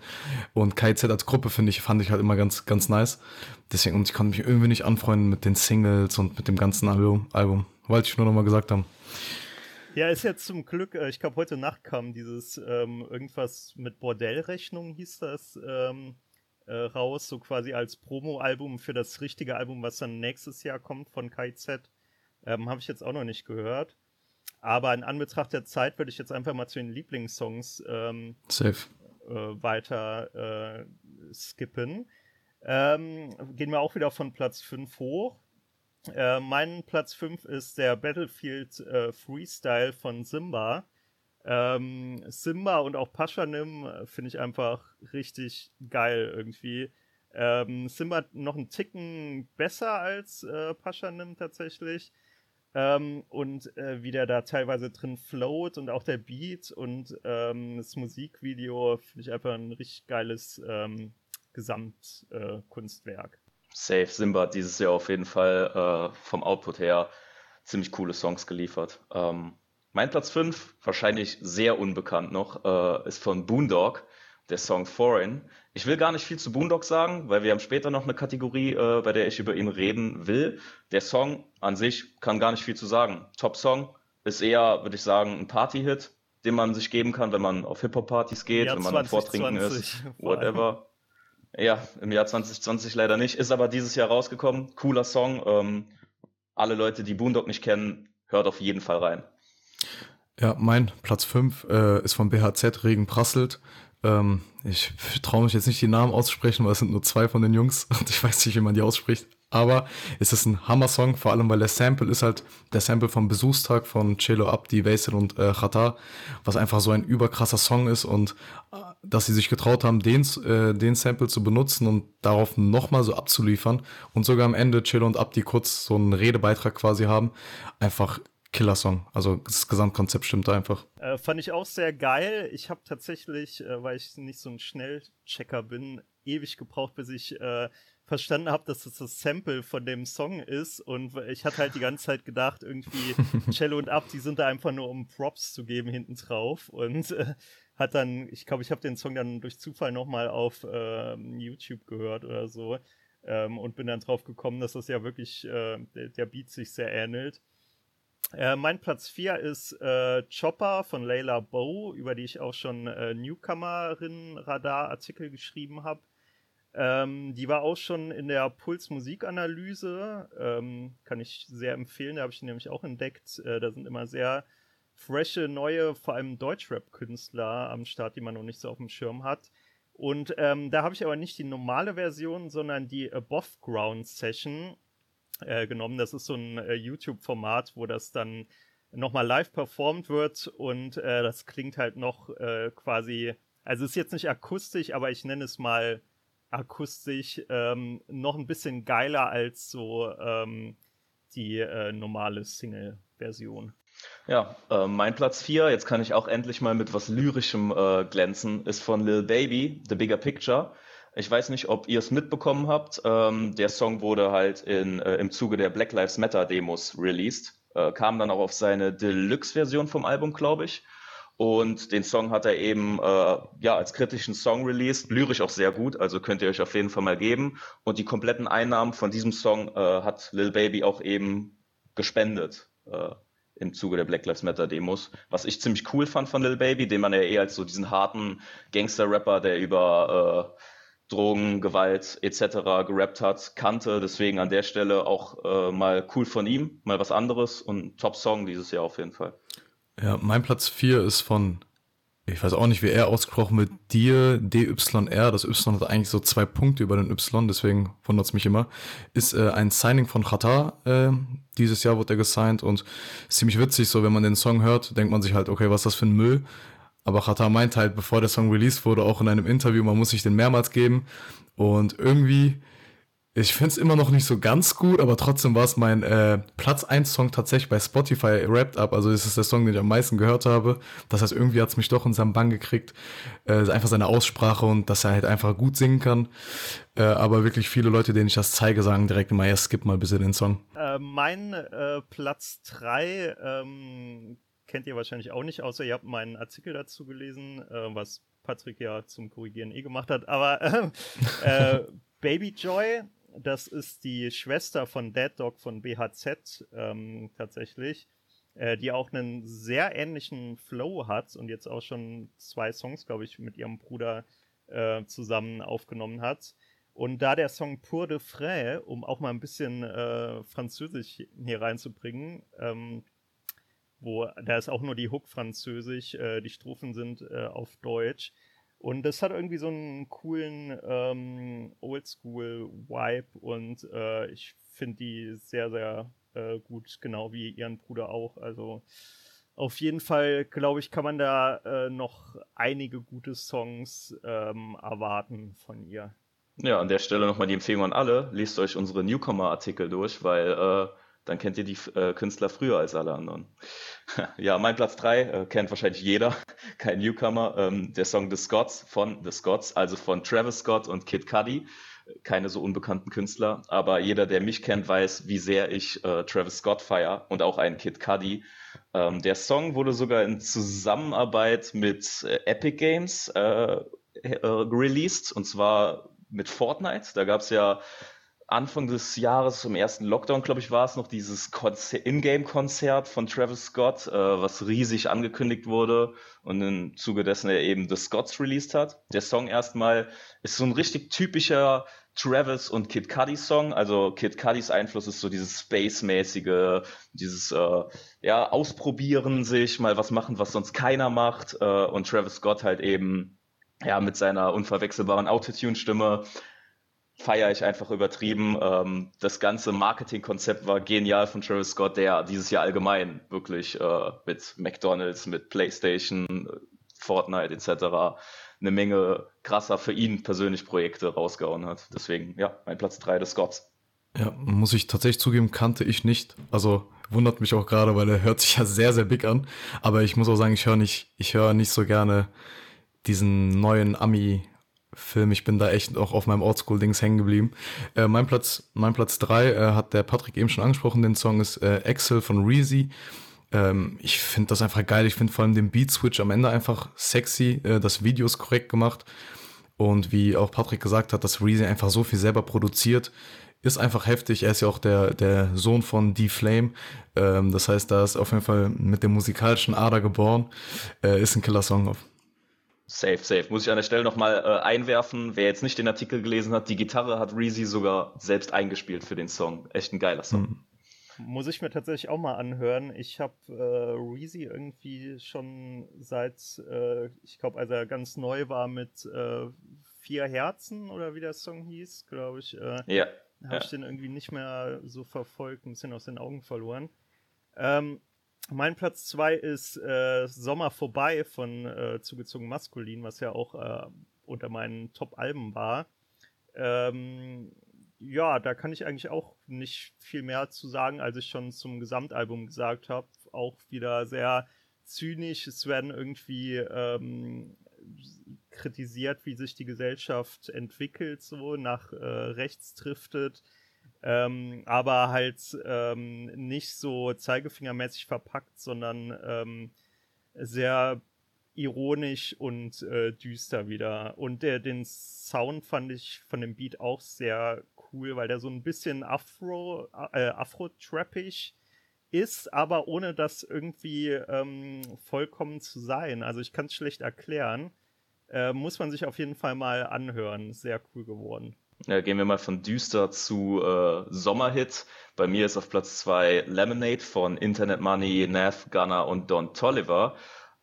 Und KIZ als Gruppe finde ich, fand ich halt immer ganz, ganz nice. Deswegen, und ich konnte mich irgendwie nicht anfreunden mit den Singles und mit dem ganzen Album. Album. Wollte ich nur nochmal gesagt haben. Ja, ist jetzt zum Glück, äh, ich glaube, heute Nacht kam dieses ähm, irgendwas mit Bordellrechnung hieß das ähm, äh, raus, so quasi als Promo-Album für das richtige Album, was dann nächstes Jahr kommt von KZ. Ähm, Habe ich jetzt auch noch nicht gehört. Aber in Anbetracht der Zeit würde ich jetzt einfach mal zu den Lieblingssongs ähm. Äh, weiter äh, skippen. Ähm, gehen wir auch wieder von Platz 5 hoch. Äh, mein Platz 5 ist der Battlefield äh, Freestyle von Simba. Äh, Ähm, Simba und auch Paschanim äh, finde ich einfach richtig geil irgendwie. Ähm, Simba noch einen Ticken besser als äh, Paschanim tatsächlich. Ähm, und äh, wie der da teilweise drin float und auch der Beat und ähm, das Musikvideo finde ich einfach ein richtig geiles ähm, Gesamtkunstwerk. Äh, Safe, Simba hat dieses Jahr auf jeden Fall äh, vom Output her ziemlich coole Songs geliefert. Ähm, mein Platz 5, wahrscheinlich sehr unbekannt noch, äh, ist von Boondock, der Song Foreign. Ich will gar nicht viel zu Boondock sagen, weil wir haben später noch eine Kategorie, äh, bei der ich über ihn reden will. Der Song an sich kann gar nicht viel zu sagen. Top-Song ist eher, würde ich sagen, ein Party-Hit, den man sich geben kann, wenn man auf Hip-Hop-Partys geht, wenn man Vortrinken ist, whatever. Ja, im Jahr 2020 leider nicht. Ist aber dieses Jahr rausgekommen. Cooler Song. Ähm, alle Leute, die Boondock nicht kennen, hört auf jeden Fall rein. Ja, mein Platz 5 äh, ist von BHZ Regen Prasselt. Ähm, ich traue mich jetzt nicht die Namen aussprechen, weil es sind nur zwei von den Jungs und ich weiß nicht, wie man die ausspricht. Aber es ist ein Hammer-Song, vor allem weil der Sample ist halt der Sample vom Besuchstag von Celo Abdi, Vaisel und äh, Khatar, was einfach so ein überkrasser Song ist und äh, dass sie sich getraut haben, den, äh, den Sample zu benutzen und darauf nochmal so abzuliefern und sogar am Ende Celo und Abdi kurz so einen Redebeitrag quasi haben, einfach Killer-Song. Also das Gesamtkonzept stimmt einfach. Äh, fand ich auch sehr geil. Ich habe tatsächlich, äh, weil ich nicht so ein Schnellchecker bin, ewig gebraucht, bis ich äh, verstanden habe, dass das das Sample von dem Song ist. Und ich hatte halt die ganze Zeit gedacht, irgendwie Cello und Ab, die sind da einfach nur, um Props zu geben hinten drauf. Und äh, hat dann, ich glaube, ich habe den Song dann durch Zufall nochmal auf ähm, YouTube gehört oder so. Ähm, und bin dann drauf gekommen, dass das ja wirklich äh, der, der Beat sich sehr ähnelt. Äh, mein Platz 4 ist äh, Chopper von Layla Bow, über die ich auch schon äh, Newcomerin-Radar-Artikel geschrieben habe. Ähm, die war auch schon in der Puls-Musikanalyse, ähm, kann ich sehr empfehlen, da habe ich nämlich auch entdeckt. Äh, da sind immer sehr frische, neue, vor allem Deutschrap-Künstler am Start, die man noch nicht so auf dem Schirm hat. Und ähm, da habe ich aber nicht die normale Version, sondern die Above Ground Session äh, genommen. Das ist so ein äh, YouTube-Format, wo das dann nochmal live performt wird und äh, das klingt halt noch äh, quasi, also ist jetzt nicht akustisch, aber ich nenne es mal akustisch ähm, noch ein bisschen geiler als so ähm, die äh, normale Single-Version. Ja, äh, mein Platz 4, jetzt kann ich auch endlich mal mit was Lyrischem äh, glänzen, ist von Lil Baby, The Bigger Picture. Ich weiß nicht, ob ihr es mitbekommen habt. Ähm, der Song wurde halt in, äh, im Zuge der Black Lives Matter Demos released, äh, kam dann auch auf seine Deluxe-Version vom Album, glaube ich. Und den Song hat er eben äh, ja als kritischen Song released, lyrisch auch sehr gut, also könnt ihr euch auf jeden Fall mal geben. Und die kompletten Einnahmen von diesem Song äh, hat Lil Baby auch eben gespendet äh, im Zuge der Black Lives Matter Demos, was ich ziemlich cool fand von Lil Baby, den man ja eher als so diesen harten Gangster-Rapper, der über äh, Drogen, Gewalt etc. gerappt hat, kannte. Deswegen an der Stelle auch äh, mal cool von ihm, mal was anderes und Top-Song dieses Jahr auf jeden Fall. Ja, mein Platz 4 ist von, ich weiß auch nicht, wie er ausgesprochen wird, dir, DYR. Das Y hat eigentlich so zwei Punkte über den Y, deswegen wundert es mich immer. Ist äh, ein Signing von Qatar. Äh, dieses Jahr wurde er gesigned und ziemlich witzig, so wenn man den Song hört, denkt man sich halt, okay, was ist das für ein Müll? Aber Chata meint halt, bevor der Song released wurde, auch in einem Interview, man muss sich den mehrmals geben. Und irgendwie, ich finde es immer noch nicht so ganz gut, aber trotzdem war es mein äh, Platz 1 Song tatsächlich bei Spotify Wrapped Up. Also es ist der Song, den ich am meisten gehört habe. Das heißt, irgendwie hat es mich doch in seinem Bann gekriegt. Äh, einfach seine Aussprache und dass er halt einfach gut singen kann. Äh, aber wirklich viele Leute, denen ich das zeige, sagen direkt immer, ja, skip mal bitte den Song. Äh, mein äh, Platz 3 ähm, kennt ihr wahrscheinlich auch nicht, außer ihr habt meinen Artikel dazu gelesen, äh, was Patrick ja zum Korrigieren eh gemacht hat. Aber äh, Baby Joy, das ist die Schwester von Dead Dog von BHZ ähm, tatsächlich, äh, die auch einen sehr ähnlichen Flow hat und jetzt auch schon zwei Songs, glaube ich, mit ihrem Bruder äh, zusammen aufgenommen hat. Und da der Song Pour de Frais, um auch mal ein bisschen äh, Französisch hier reinzubringen, ähm, wo da ist auch nur die Hook französisch, äh, die Strophen sind äh, auf Deutsch. Und das hat irgendwie so einen coolen ähm, Oldschool-Vibe und äh, ich finde die sehr, sehr äh, gut, genau wie ihren Bruder auch. Also auf jeden Fall, glaube ich, kann man da äh, noch einige gute Songs ähm, erwarten von ihr. Ja, an der Stelle nochmal die Empfehlung an alle. Lest euch unsere Newcomer-Artikel durch, weil äh, dann kennt ihr die äh, Künstler früher als alle anderen. ja, mein Platz 3 äh, kennt wahrscheinlich jeder, kein Newcomer. Ähm, der Song The Scots von The Scots, also von Travis Scott und Kid Cudi. Keine so unbekannten Künstler, aber jeder, der mich kennt, weiß, wie sehr ich äh, Travis Scott feier und auch einen Kid Cudi. Ähm, der Song wurde sogar in Zusammenarbeit mit äh, Epic Games äh, äh, released und zwar mit Fortnite. Da gab es ja Anfang des Jahres, zum ersten Lockdown, glaube ich, war es noch dieses Ingame-Konzert von Travis Scott, äh, was riesig angekündigt wurde und im Zuge dessen er eben The Scots released hat. Der Song erstmal ist so ein richtig typischer Travis und Kid Cudi Song. Also Kid Cudis Einfluss ist so dieses Space-mäßige, dieses äh, ja ausprobieren sich, mal was machen, was sonst keiner macht. Äh, und Travis Scott halt eben ja mit seiner unverwechselbaren Autotune-Stimme feiere ich einfach übertrieben. Ähm, das ganze Marketingkonzept war genial von Travis Scott, der dieses Jahr allgemein wirklich äh, mit McDonald's, mit PlayStation, Fortnite etc eine Menge krasser für ihn persönlich Projekte rausgehauen hat. Deswegen, ja, mein Platz 3 des Scots. Ja, muss ich tatsächlich zugeben, kannte ich nicht. Also wundert mich auch gerade, weil er hört sich ja sehr, sehr big an. Aber ich muss auch sagen, ich höre nicht, ich höre nicht so gerne diesen neuen Ami Film. Ich bin da echt auch auf meinem Oldschool-Dings hängen geblieben. Äh, mein Platz, mein Platz äh, hat der Patrick eben schon angesprochen. Den Song ist äh, Excel von Reezy. Ähm, ich finde das einfach geil. Ich finde vor allem den Beat-Switch am Ende einfach sexy. Äh, das Video ist korrekt gemacht. Und wie auch Patrick gesagt hat, dass Reezy einfach so viel selber produziert, ist einfach heftig. Er ist ja auch der, der Sohn von D-Flame. Ähm, das heißt, da ist auf jeden Fall mit der musikalischen Ader geboren. Äh, ist ein Killer-Song. Safe, safe. Muss ich an der Stelle nochmal äh, einwerfen. Wer jetzt nicht den Artikel gelesen hat, die Gitarre hat Reezy sogar selbst eingespielt für den Song. Echt ein geiler Song. Mhm. Muss ich mir tatsächlich auch mal anhören. Ich habe äh, Reezy irgendwie schon seit, äh, ich glaube, als er ganz neu war mit äh, Vier Herzen oder wie der Song hieß, glaube ich. Äh, ja. Habe ja. ich den irgendwie nicht mehr so verfolgt, ein bisschen aus den Augen verloren. Ähm, mein Platz 2 ist äh, Sommer vorbei von äh, Zugezogen Maskulin, was ja auch äh, unter meinen Top-Alben war. Ähm, ja, da kann ich eigentlich auch nicht viel mehr zu sagen, als ich schon zum Gesamtalbum gesagt habe. Auch wieder sehr zynisch. Es werden irgendwie ähm, kritisiert, wie sich die Gesellschaft entwickelt, so nach äh, rechts driftet. Ähm, aber halt ähm, nicht so zeigefingermäßig verpackt, sondern ähm, sehr ironisch und äh, düster wieder. Und der, den Sound fand ich von dem Beat auch sehr cool, weil der so ein bisschen Afro, äh, Afro-trappig ist, aber ohne das irgendwie ähm, vollkommen zu sein. Also ich kann es schlecht erklären. Äh, muss man sich auf jeden Fall mal anhören. Sehr cool geworden. Ja, gehen wir mal von düster zu äh, Sommerhit. Bei mir ist auf Platz 2 Lemonade von Internet Money, Nav, Gunner und Don Tolliver.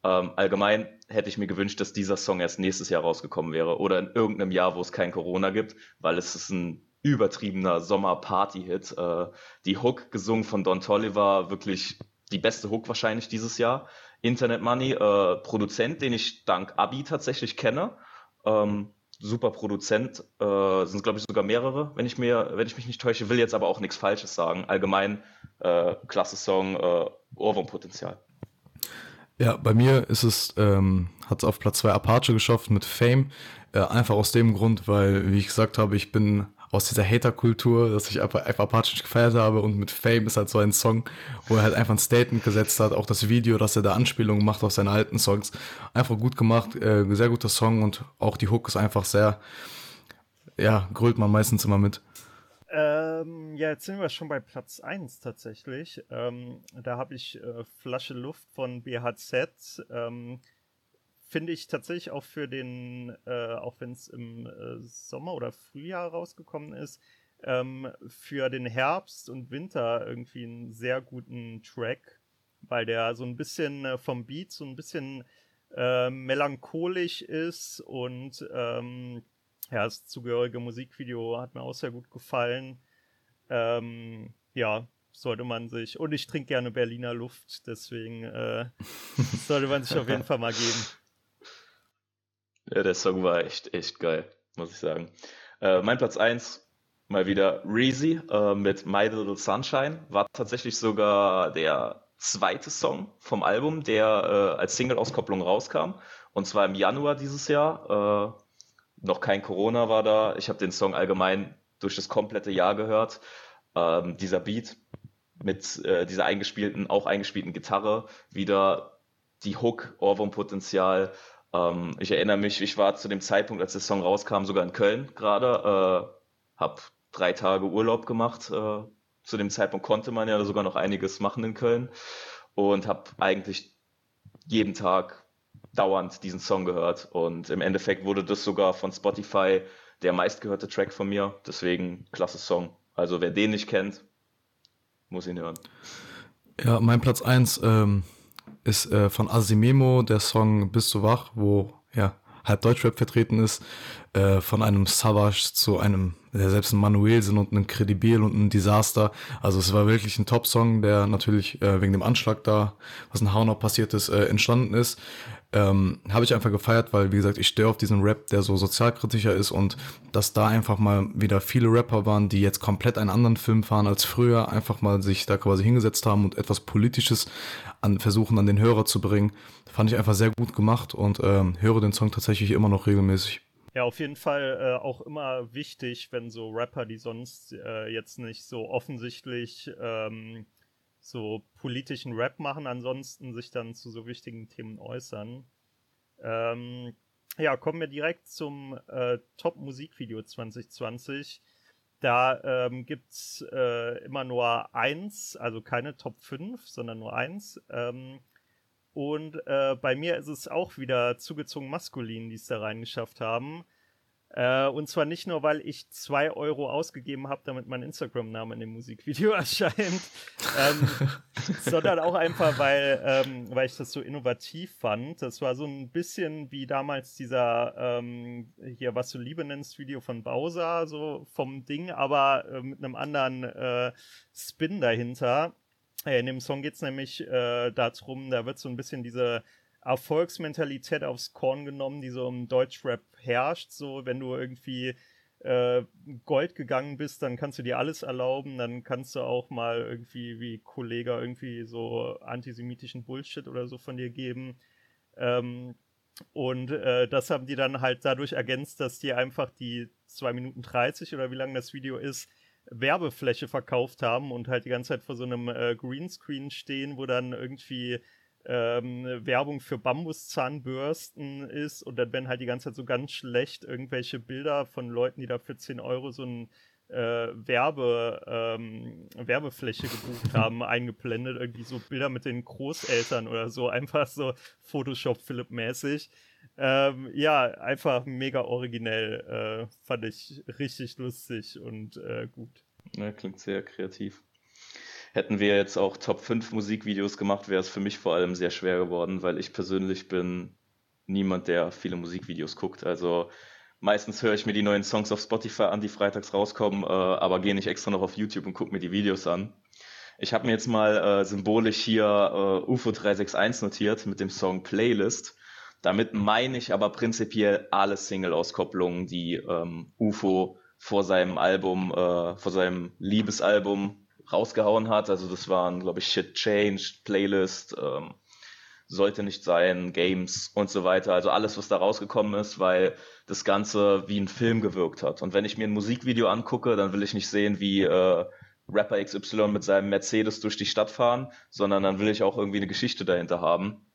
Ähm, allgemein hätte ich mir gewünscht, dass dieser Song erst nächstes Jahr rausgekommen wäre oder in irgendeinem Jahr, wo es kein Corona gibt, weil es ist ein übertriebener Sommer-Party-Hit. Äh, die Hook gesungen von Don Tolliver, wirklich die beste Hook wahrscheinlich dieses Jahr. Internet Money, äh, Produzent, den ich dank Abi tatsächlich kenne. Ähm, super Produzent, äh, sind glaube ich sogar mehrere, wenn ich mir, wenn ich mich nicht täusche, will jetzt aber auch nichts Falsches sagen. Allgemein äh, klasse Song, äh, Ohrwurmpotenzial. Ja, bei mir ist es, ähm, hat es auf Platz 2 Apache geschafft mit Fame. Äh, einfach aus dem Grund, weil, wie ich gesagt habe, ich bin aus dieser Hater-Kultur, dass ich einfach, nicht gefeiert habe und mit Fame ist halt so ein Song, wo er halt einfach ein Statement gesetzt hat, auch das Video, dass er da Anspielungen macht auf seine alten Songs, einfach gut gemacht, äh, sehr guter Song und auch die Hook ist einfach sehr, ja, grölt man meistens immer mit. Ähm, ja, jetzt sind wir schon bei Platz 1 tatsächlich. Ähm, da habe ich äh, Flasche Luft von BHZ. Ähm, finde ich tatsächlich auch für den, äh, auch wenn es im äh, Sommer oder Frühjahr rausgekommen ist, ähm, für den Herbst und Winter irgendwie einen sehr guten Track, weil der so ein bisschen äh, vom Beat so ein bisschen äh, melancholisch ist und ähm, ja, das zugehörige Musikvideo hat mir auch sehr gut gefallen. Ähm, ja, sollte man sich, und ich trinke gerne Berliner Luft, deswegen äh, sollte man sich auf jeden Fall mal geben. Ja, der Song war echt, echt geil, muss ich sagen. Äh, mein Platz 1, mal wieder Reezy äh, mit My Little Sunshine, war tatsächlich sogar der zweite Song vom Album, der äh, als Single-Auskopplung rauskam. Und zwar im Januar dieses Jahr. Äh, noch kein Corona war da. Ich habe den Song allgemein durch das komplette Jahr gehört. Ähm, dieser Beat mit äh, dieser eingespielten, auch eingespielten Gitarre, wieder die Hook, Ohrwurmpotenzial. Ähm, ich erinnere mich, ich war zu dem Zeitpunkt, als der Song rauskam, sogar in Köln gerade, äh, habe drei Tage Urlaub gemacht. Äh, zu dem Zeitpunkt konnte man ja sogar noch einiges machen in Köln und habe eigentlich jeden Tag dauernd diesen Song gehört und im Endeffekt wurde das sogar von Spotify der meistgehörte Track von mir, deswegen klasse Song. Also wer den nicht kennt, muss ihn hören. Ja, mein Platz 1 ähm, ist äh, von Asimemo, der Song Bist du wach, wo ja halb Deutschrap vertreten ist, äh, von einem Savage zu einem, der selbst ein Manuelsen und ein Credibil und ein Desaster. Also es war wirklich ein Top-Song, der natürlich äh, wegen dem Anschlag da, was in Haunau passiert ist, äh, entstanden ist. Ähm, habe ich einfach gefeiert, weil, wie gesagt, ich stehe auf diesen Rap, der so sozialkritischer ist und dass da einfach mal wieder viele Rapper waren, die jetzt komplett einen anderen Film fahren als früher, einfach mal sich da quasi hingesetzt haben und etwas Politisches an, versuchen an den Hörer zu bringen. Fand ich einfach sehr gut gemacht und ähm, höre den Song tatsächlich immer noch regelmäßig. Ja, auf jeden Fall äh, auch immer wichtig, wenn so Rapper, die sonst äh, jetzt nicht so offensichtlich ähm, so politischen Rap machen, ansonsten sich dann zu so wichtigen Themen äußern. Ähm, ja, kommen wir direkt zum äh, Top-Musikvideo 2020. Da ähm, gibt es äh, immer nur eins, also keine Top 5, sondern nur eins. Ähm, und äh, bei mir ist es auch wieder zugezogen maskulin, die es da reingeschafft haben. Äh, und zwar nicht nur, weil ich zwei Euro ausgegeben habe, damit mein Instagram-Name in dem Musikvideo erscheint, ähm, sondern auch einfach, weil, ähm, weil ich das so innovativ fand. Das war so ein bisschen wie damals dieser ähm, hier, was du Liebe nennst, Video von Bowser, so vom Ding, aber äh, mit einem anderen äh, Spin dahinter. In dem Song geht es nämlich äh, darum, da wird so ein bisschen diese Erfolgsmentalität aufs Korn genommen, die so im Deutschrap herrscht. So, wenn du irgendwie äh, Gold gegangen bist, dann kannst du dir alles erlauben. Dann kannst du auch mal irgendwie wie Kollege irgendwie so antisemitischen Bullshit oder so von dir geben. Ähm, und äh, das haben die dann halt dadurch ergänzt, dass die einfach die 2 Minuten 30 oder wie lang das Video ist, Werbefläche verkauft haben und halt die ganze Zeit vor so einem äh, Greenscreen stehen, wo dann irgendwie ähm, Werbung für Bambuszahnbürsten ist und dann werden halt die ganze Zeit so ganz schlecht irgendwelche Bilder von Leuten, die da für 10 Euro so ein äh, Werbe, ähm, Werbefläche gebucht haben, eingeblendet. Irgendwie so Bilder mit den Großeltern oder so. Einfach so Photoshop-Philipp-mäßig. Ähm, ja, einfach mega originell. Äh, fand ich richtig lustig und äh, gut. Ja, klingt sehr kreativ. Hätten wir jetzt auch Top 5 Musikvideos gemacht, wäre es für mich vor allem sehr schwer geworden, weil ich persönlich bin niemand, der viele Musikvideos guckt. Also meistens höre ich mir die neuen Songs auf Spotify an, die freitags rauskommen, äh, aber gehe nicht extra noch auf YouTube und gucke mir die Videos an. Ich habe mir jetzt mal äh, symbolisch hier äh, UFO 361 notiert mit dem Song Playlist. Damit meine ich aber prinzipiell alle Single-Auskopplungen, die ähm, UFO vor seinem Album, äh, vor seinem Liebesalbum rausgehauen hat. Also das waren, glaube ich, Shit Changed, Playlist, ähm, sollte nicht sein, Games und so weiter. Also alles, was da rausgekommen ist, weil das Ganze wie ein Film gewirkt hat. Und wenn ich mir ein Musikvideo angucke, dann will ich nicht sehen, wie äh, Rapper XY mit seinem Mercedes durch die Stadt fahren, sondern dann will ich auch irgendwie eine Geschichte dahinter haben.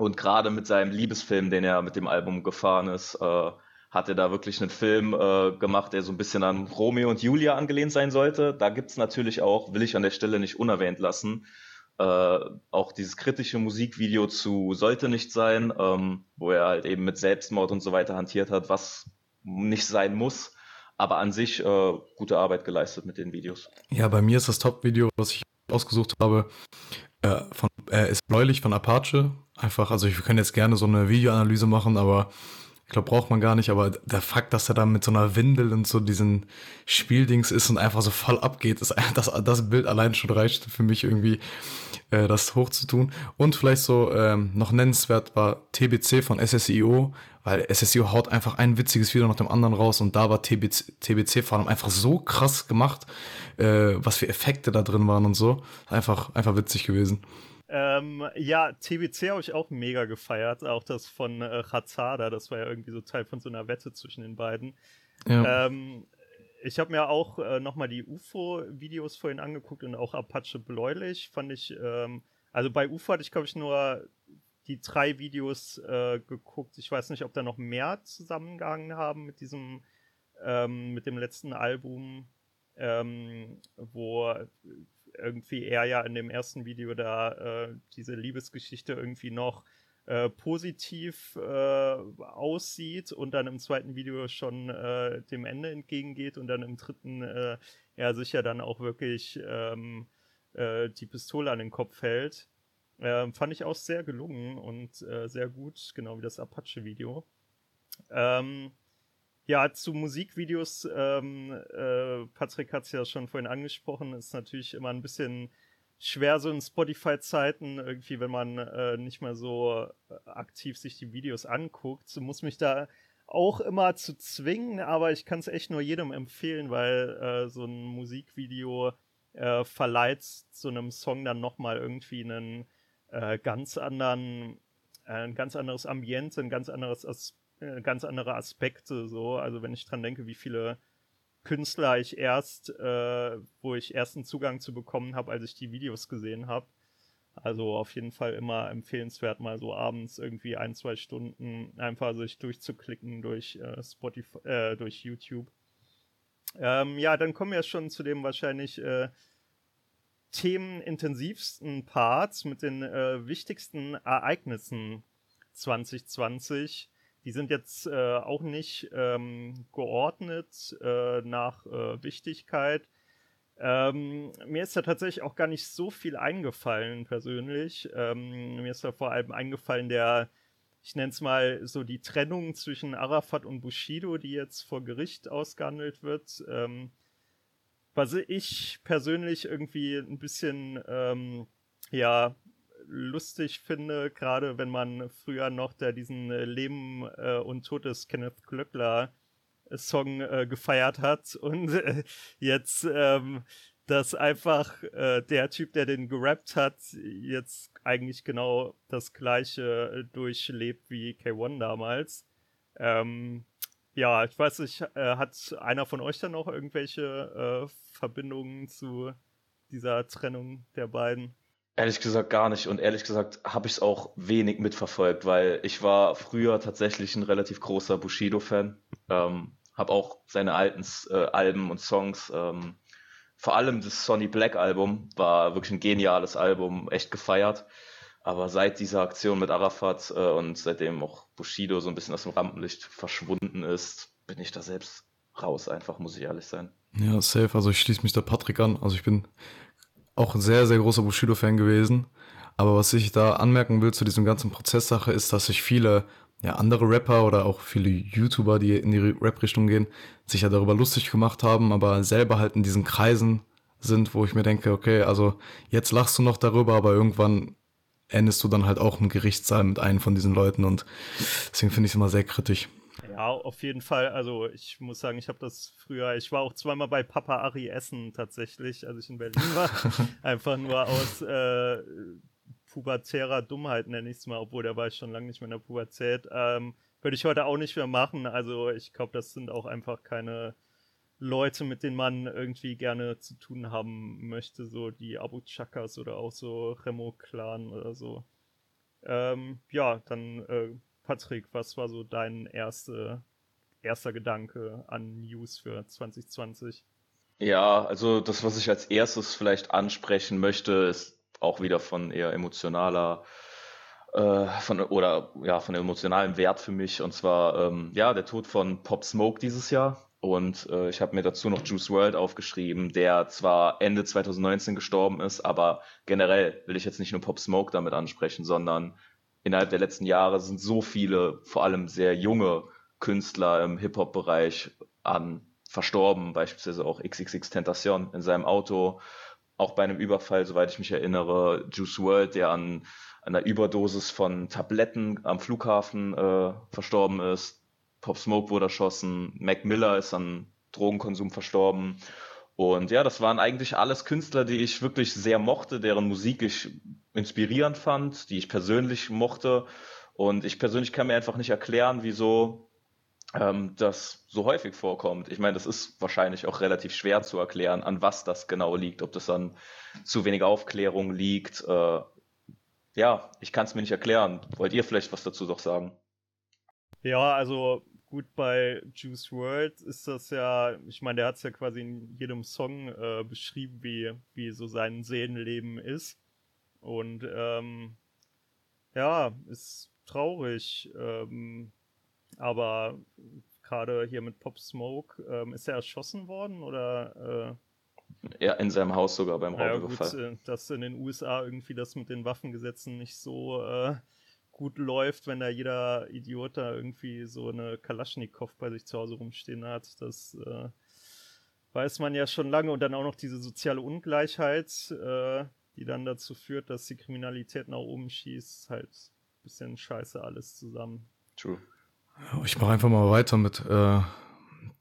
Und gerade mit seinem Liebesfilm, den er mit dem Album gefahren ist, äh, hat er da wirklich einen Film äh, gemacht, der so ein bisschen an Romeo und Julia angelehnt sein sollte. Da gibt's natürlich auch, will ich an der Stelle nicht unerwähnt lassen, äh, auch dieses kritische Musikvideo zu Sollte nicht sein, ähm, wo er halt eben mit Selbstmord und so weiter hantiert hat, was nicht sein muss. Aber an sich äh, gute Arbeit geleistet mit den Videos. Ja, bei mir ist das Top-Video, was ich ausgesucht habe, äh, von, äh, ist neulich von Apache. Einfach, also ich können jetzt gerne so eine Videoanalyse machen, aber Ich glaube, braucht man gar nicht, aber der Fakt, dass er da mit so einer Windel und so diesen Spieldings ist und einfach so voll abgeht, ist das, das Bild allein schon reicht für mich irgendwie, äh, das hochzutun. Und vielleicht so ähm, noch nennenswert war TBC von SSIO, weil SSIO haut einfach ein witziges Video nach dem anderen raus und da war TBC, TBC vor allem einfach so krass gemacht, äh, was für Effekte da drin waren und so. Einfach, einfach witzig gewesen. Ähm, ja, TBC habe ich auch mega gefeiert. Auch das von äh, Hazada, das war ja irgendwie so Teil von so einer Wette zwischen den beiden. Ja. Ähm, ich habe mir auch äh, nochmal die UFO-Videos vorhin angeguckt und auch Apache Bläulich fand ich, ähm, also bei UFO hatte ich glaube ich nur die drei Videos äh, geguckt. Ich weiß nicht, ob da noch mehr zusammengehangen haben mit diesem, ähm, mit dem letzten Album, ähm, wo irgendwie er ja in dem ersten Video da äh, diese Liebesgeschichte irgendwie noch äh, positiv äh, aussieht und dann im zweiten Video schon äh, dem Ende entgegengeht und dann im dritten äh, er sich ja dann auch wirklich ähm, äh, die Pistole an den Kopf hält. Ähm, fand ich auch sehr gelungen und sehr gut, genau wie das Apache-Video. Ähm, ja, zu Musikvideos, ähm, äh, Patrick hat es ja schon vorhin angesprochen, ist natürlich immer ein bisschen schwer so in Spotify-Zeiten, irgendwie, wenn man äh, nicht mehr so äh, aktiv sich die Videos anguckt. So muss mich da auch immer zu zwingen, aber ich kann es echt nur jedem empfehlen, weil äh, so ein Musikvideo äh, verleiht so einem Song dann nochmal irgendwie einen äh, ganz anderen, ein ganz anderes Ambiente, ein ganz anderes Aspekt äh, ganz andere Aspekte so. Also wenn ich dran denke, wie viele Künstler ich erst, äh, wo ich erst einen Zugang zu bekommen habe, als ich die Videos gesehen habe. Also auf jeden Fall immer empfehlenswert, mal so abends irgendwie ein, zwei Stunden einfach sich durchzuklicken durch äh, Spotify, äh, durch YouTube. Ähm, ja, dann kommen wir schon zu dem wahrscheinlich äh, themenintensivsten Parts mit den äh, wichtigsten Ereignissen 2020. Die sind jetzt äh, auch nicht ähm, geordnet äh, nach äh, Wichtigkeit. Ähm, mir ist da tatsächlich auch gar nicht so viel eingefallen persönlich. Ähm, mir ist da vor allem eingefallen der, ich nenne es mal so die Trennung zwischen Arafat und Bushido, die jetzt vor Gericht ausgehandelt wird. Ähm, was ich persönlich irgendwie ein bisschen ähm, ja lustig finde, gerade wenn man früher noch der diesen äh, Leben äh, und Tod des Kenneth Glöckler äh, Song äh, gefeiert hat und äh, jetzt ähm, dass einfach äh, der Typ, der den gerappt hat, jetzt eigentlich genau das gleiche durchlebt wie K1 damals. Ähm, ja, ich weiß nicht, hat einer von euch dann noch irgendwelche Verbindungen zu dieser Trennung der beiden? Ehrlich gesagt gar nicht und ehrlich gesagt habe ich es auch wenig mitverfolgt, weil ich war früher tatsächlich ein relativ großer Bushido-Fan, ähm, habe auch seine alten äh, Alben und Songs, ähm, vor allem das Sonny Black Album war wirklich ein geniales Album, echt gefeiert. Aber seit dieser Aktion mit Arafat äh, und seitdem auch Bushido so ein bisschen aus dem Rampenlicht verschwunden ist, bin ich da selbst raus, einfach, muss ich ehrlich sein. Ja, safe. Also ich schließe mich der Patrick an. Also ich bin auch ein sehr, sehr großer Bushido-Fan gewesen. Aber was ich da anmerken will zu diesem ganzen Prozesssache ist, dass sich viele ja, andere Rapper oder auch viele YouTuber, die in die Rap-Richtung gehen, sich ja darüber lustig gemacht haben, aber selber halt in diesen Kreisen sind, wo ich mir denke, okay, also jetzt lachst du noch darüber, aber irgendwann endest du dann halt auch im Gerichtssaal mit einem von diesen Leuten und deswegen finde ich es immer sehr kritisch. Ja, auf jeden Fall. Also ich muss sagen, ich habe das früher, ich war auch zweimal bei Papa Ari essen tatsächlich, als ich in Berlin war. Einfach nur aus äh, pubertärer Dummheit nenne ich es mal, obwohl da war ich schon lange nicht mehr in der Pubertät. Ähm, Würde ich heute auch nicht mehr machen. Also ich glaube, das sind auch einfach keine Leute, mit denen man irgendwie gerne zu tun haben möchte, so die Abu Chakas oder auch so Remo Clan oder so. Ähm, ja, dann äh, Patrick, was war so dein erste, erster Gedanke an News für 2020? Ja, also das, was ich als erstes vielleicht ansprechen möchte, ist auch wieder von eher emotionaler äh, von oder ja von emotionalem Wert für mich und zwar ähm, ja der Tod von Pop Smoke dieses Jahr und äh, ich habe mir dazu noch Juice World aufgeschrieben, der zwar Ende 2019 gestorben ist, aber generell will ich jetzt nicht nur Pop Smoke damit ansprechen, sondern innerhalb der letzten Jahre sind so viele, vor allem sehr junge Künstler im Hip-Hop-Bereich an verstorben, beispielsweise auch XXX Tentacion in seinem Auto, auch bei einem Überfall, soweit ich mich erinnere, Juice World, der an einer Überdosis von Tabletten am Flughafen äh, verstorben ist. Pop Smoke wurde erschossen, Mac Miller ist an Drogenkonsum verstorben. Und ja, das waren eigentlich alles Künstler, die ich wirklich sehr mochte, deren Musik ich inspirierend fand, die ich persönlich mochte. Und ich persönlich kann mir einfach nicht erklären, wieso ähm, das so häufig vorkommt. Ich meine, das ist wahrscheinlich auch relativ schwer zu erklären, an was das genau liegt, ob das an zu wenig Aufklärung liegt. Äh, ja, ich kann es mir nicht erklären. Wollt ihr vielleicht was dazu doch sagen? Ja, also gut, bei Juice World ist das ja, ich meine, der hat es ja quasi in jedem Song äh, beschrieben, wie, wie so sein Seelenleben ist. Und ähm, ja, ist traurig. Ähm, aber gerade hier mit Pop Smoke, ähm, ist er erschossen worden oder? Äh, ja, in seinem Haus sogar beim Raubüberfall. Ja, gut, äh, dass in den USA irgendwie das mit den Waffengesetzen nicht so äh, gut läuft, wenn da jeder Idiot da irgendwie so eine Kalaschnikow bei sich zu Hause rumstehen hat. Das äh, weiß man ja schon lange. Und dann auch noch diese soziale Ungleichheit, äh, die dann dazu führt, dass die Kriminalität nach oben schießt. Halt ein bisschen scheiße alles zusammen. True. Ich mache einfach mal weiter mit äh,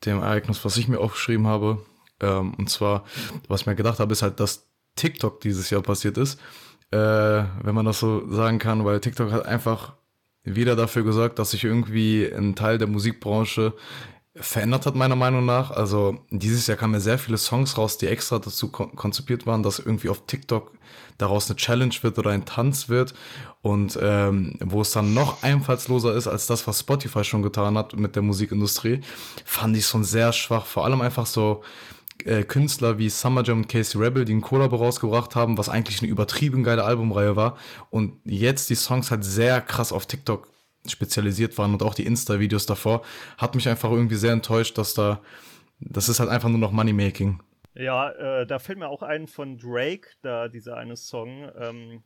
dem Ereignis, was ich mir aufgeschrieben habe. Ähm, und zwar, was ich mir gedacht habe, ist halt, dass TikTok dieses Jahr passiert ist äh, wenn man das so sagen kann, weil TikTok hat einfach wieder dafür gesorgt, dass sich irgendwie ein Teil der Musikbranche verändert hat, meiner Meinung nach. Also dieses Jahr kamen ja sehr viele Songs raus, die extra dazu kon konzipiert waren, dass irgendwie auf TikTok daraus eine Challenge wird oder ein Tanz wird und ähm, wo es dann noch einfallsloser ist als das, was Spotify schon getan hat mit der Musikindustrie, fand ich schon sehr schwach. Vor allem einfach so, äh, Künstler wie Summer Jam und Casey Rebel, die ein Collabo rausgebracht haben, was eigentlich eine übertrieben geile Albumreihe war. Und jetzt die Songs halt sehr krass auf TikTok spezialisiert waren und auch die Insta-Videos davor, hat mich einfach irgendwie sehr enttäuscht, dass da, das ist halt einfach nur noch Moneymaking. Ja, äh, da fällt mir auch ein von Drake, da dieser eine Song. Ähm,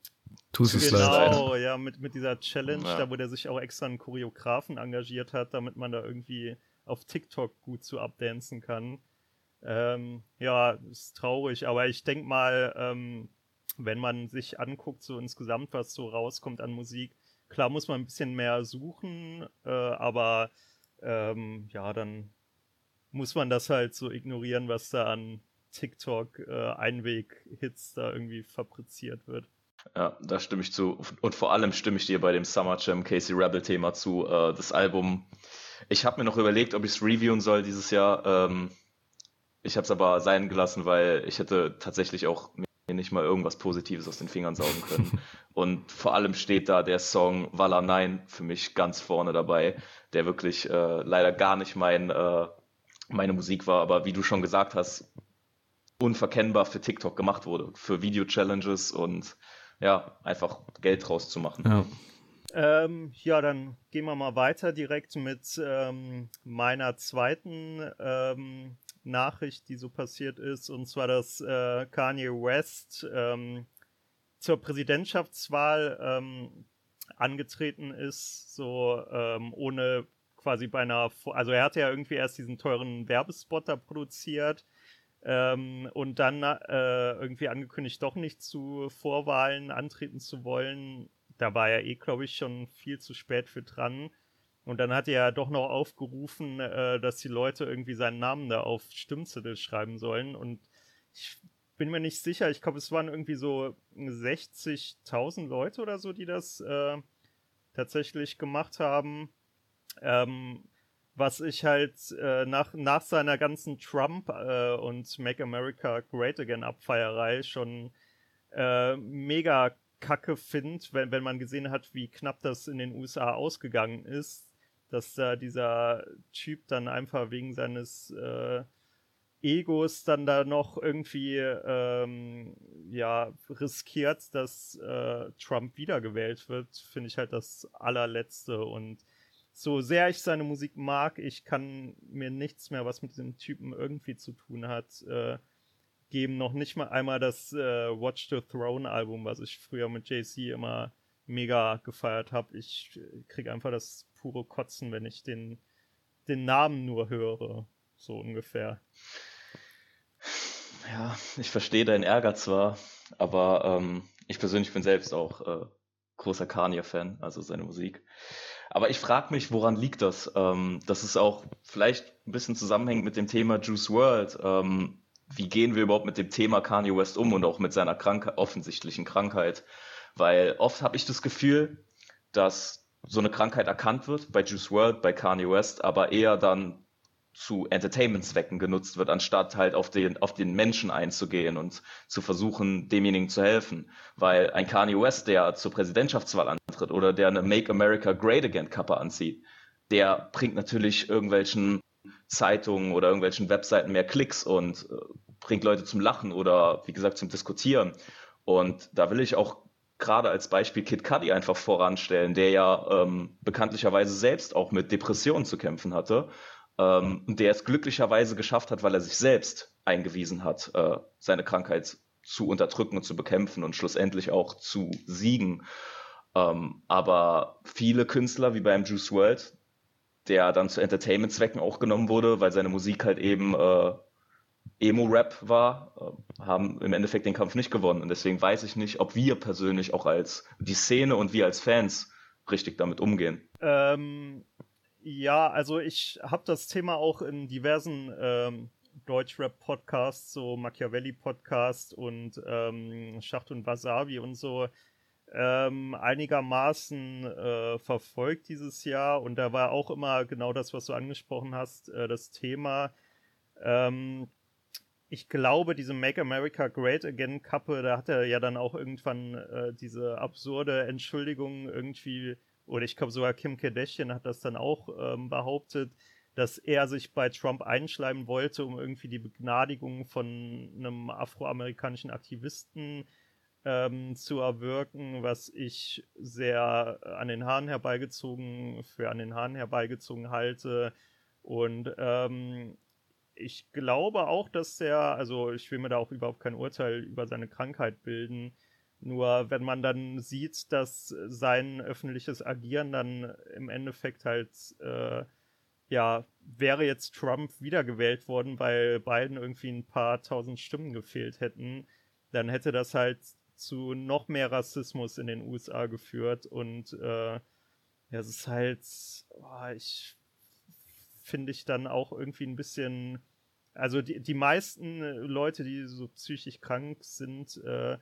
Tusi Genau, ja, mit, mit dieser Challenge, ja. da wo der sich auch extra einen Choreografen engagiert hat, damit man da irgendwie auf TikTok gut zu abdancen kann. Ähm, ja, ist traurig, aber ich denke mal, ähm, wenn man sich anguckt, so insgesamt, was so rauskommt an Musik, klar muss man ein bisschen mehr suchen, äh, aber ähm, ja, dann muss man das halt so ignorieren, was da an TikTok äh, Einweg-Hits da irgendwie fabriziert wird. Ja, da stimme ich zu. Und vor allem stimme ich dir bei dem Summer Jam Casey Rebel Thema zu. Äh, das Album, ich habe mir noch überlegt, ob ich es reviewen soll dieses Jahr. Ähm, ich habe es aber sein gelassen, weil ich hätte tatsächlich auch mir nicht mal irgendwas Positives aus den Fingern saugen können. Und vor allem steht da der Song Walla Nein für mich ganz vorne dabei, der wirklich äh, leider gar nicht mein, äh, meine Musik war, aber wie du schon gesagt hast, unverkennbar für TikTok gemacht wurde, für Video-Challenges und ja, einfach Geld draus zu machen. Ja. Ähm, ja, dann gehen wir mal weiter direkt mit ähm, meiner zweiten ähm, Nachricht, die so passiert ist, und zwar, dass äh, Kanye West ähm, zur Präsidentschaftswahl ähm, angetreten ist, so ähm, ohne quasi bei einer, also er hatte ja irgendwie erst diesen teuren Werbespot da produziert ähm, und dann äh, irgendwie angekündigt, doch nicht zu Vorwahlen antreten zu wollen. Da war er eh, glaube ich, schon viel zu spät für dran. Und dann hat er doch noch aufgerufen, äh, dass die Leute irgendwie seinen Namen da auf Stimmzettel schreiben sollen. Und ich bin mir nicht sicher, ich glaube, es waren irgendwie so 60.000 Leute oder so, die das äh, tatsächlich gemacht haben. Ähm, was ich halt äh, nach, nach seiner ganzen Trump äh, und Make America Great Again Abfeierei schon äh, mega kacke finde, wenn, wenn man gesehen hat, wie knapp das in den USA ausgegangen ist dass da dieser Typ dann einfach wegen seines äh, Egos dann da noch irgendwie ähm, ja riskiert, dass äh, Trump wiedergewählt wird, finde ich halt das allerletzte und so sehr ich seine Musik mag, ich kann mir nichts mehr, was mit diesem Typen irgendwie zu tun hat, äh, geben. Noch nicht mal einmal das äh, Watch the Throne Album, was ich früher mit JC immer mega gefeiert habe. Ich kriege einfach das pure Kotzen, wenn ich den den Namen nur höre. So ungefähr. Ja, ich verstehe deinen Ärger zwar, aber ähm, ich persönlich bin selbst auch äh, großer Kanye-Fan, also seine Musik. Aber ich frage mich, woran liegt das? Ähm, dass es auch vielleicht ein bisschen zusammenhängt mit dem Thema Juice World. Ähm, wie gehen wir überhaupt mit dem Thema Kanye West um und auch mit seiner Krankheit, offensichtlichen Krankheit? Weil oft habe ich das Gefühl, dass so eine Krankheit erkannt wird bei Juice World, bei Kanye West, aber eher dann zu Entertainment-Zwecken genutzt wird, anstatt halt auf den, auf den Menschen einzugehen und zu versuchen, demjenigen zu helfen. Weil ein Kanye West, der zur Präsidentschaftswahl antritt oder der eine Make America Great Again Kappe anzieht, der bringt natürlich irgendwelchen Zeitungen oder irgendwelchen Webseiten mehr Klicks und äh, bringt Leute zum Lachen oder wie gesagt zum Diskutieren. Und da will ich auch gerade als Beispiel Kid Cudi einfach voranstellen, der ja ähm, bekanntlicherweise selbst auch mit Depressionen zu kämpfen hatte ähm, der es glücklicherweise geschafft hat, weil er sich selbst eingewiesen hat, äh, seine Krankheit zu unterdrücken und zu bekämpfen und schlussendlich auch zu siegen. Ähm, aber viele Künstler, wie beim Juice World, der dann zu Entertainment-Zwecken auch genommen wurde, weil seine Musik halt eben äh, Emo-Rap war, äh, haben im Endeffekt den Kampf nicht gewonnen. Und deswegen weiß ich nicht, ob wir persönlich auch als die Szene und wir als Fans richtig damit umgehen. Ähm, ja, also ich habe das Thema auch in diversen ähm, Deutschrap-Podcasts, so Machiavelli-Podcast und ähm, Schacht und Wasabi und so, ähm, einigermaßen äh, verfolgt dieses Jahr. Und da war auch immer genau das, was du angesprochen hast, äh, das Thema. Ähm, ich glaube, diese Make America Great Again Kappe, da hat er ja dann auch irgendwann äh, diese absurde Entschuldigung irgendwie oder ich glaube sogar Kim Kardashian hat das dann auch ähm, behauptet, dass er sich bei Trump einschleimen wollte, um irgendwie die Begnadigung von einem afroamerikanischen Aktivisten ähm, zu erwirken, was ich sehr an den Haaren herbeigezogen, für an den Haaren herbeigezogen halte. Und ähm, ich glaube auch, dass er, also ich will mir da auch überhaupt kein Urteil über seine Krankheit bilden, nur wenn man dann sieht, dass sein öffentliches Agieren dann im Endeffekt halt, äh, ja, wäre jetzt Trump wiedergewählt worden, weil Biden irgendwie ein paar tausend Stimmen gefehlt hätten, dann hätte das halt zu noch mehr Rassismus in den USA geführt und äh, ja, es ist halt, oh, ich finde ich dann auch irgendwie ein bisschen, also die, die meisten Leute, die so psychisch krank sind, äh,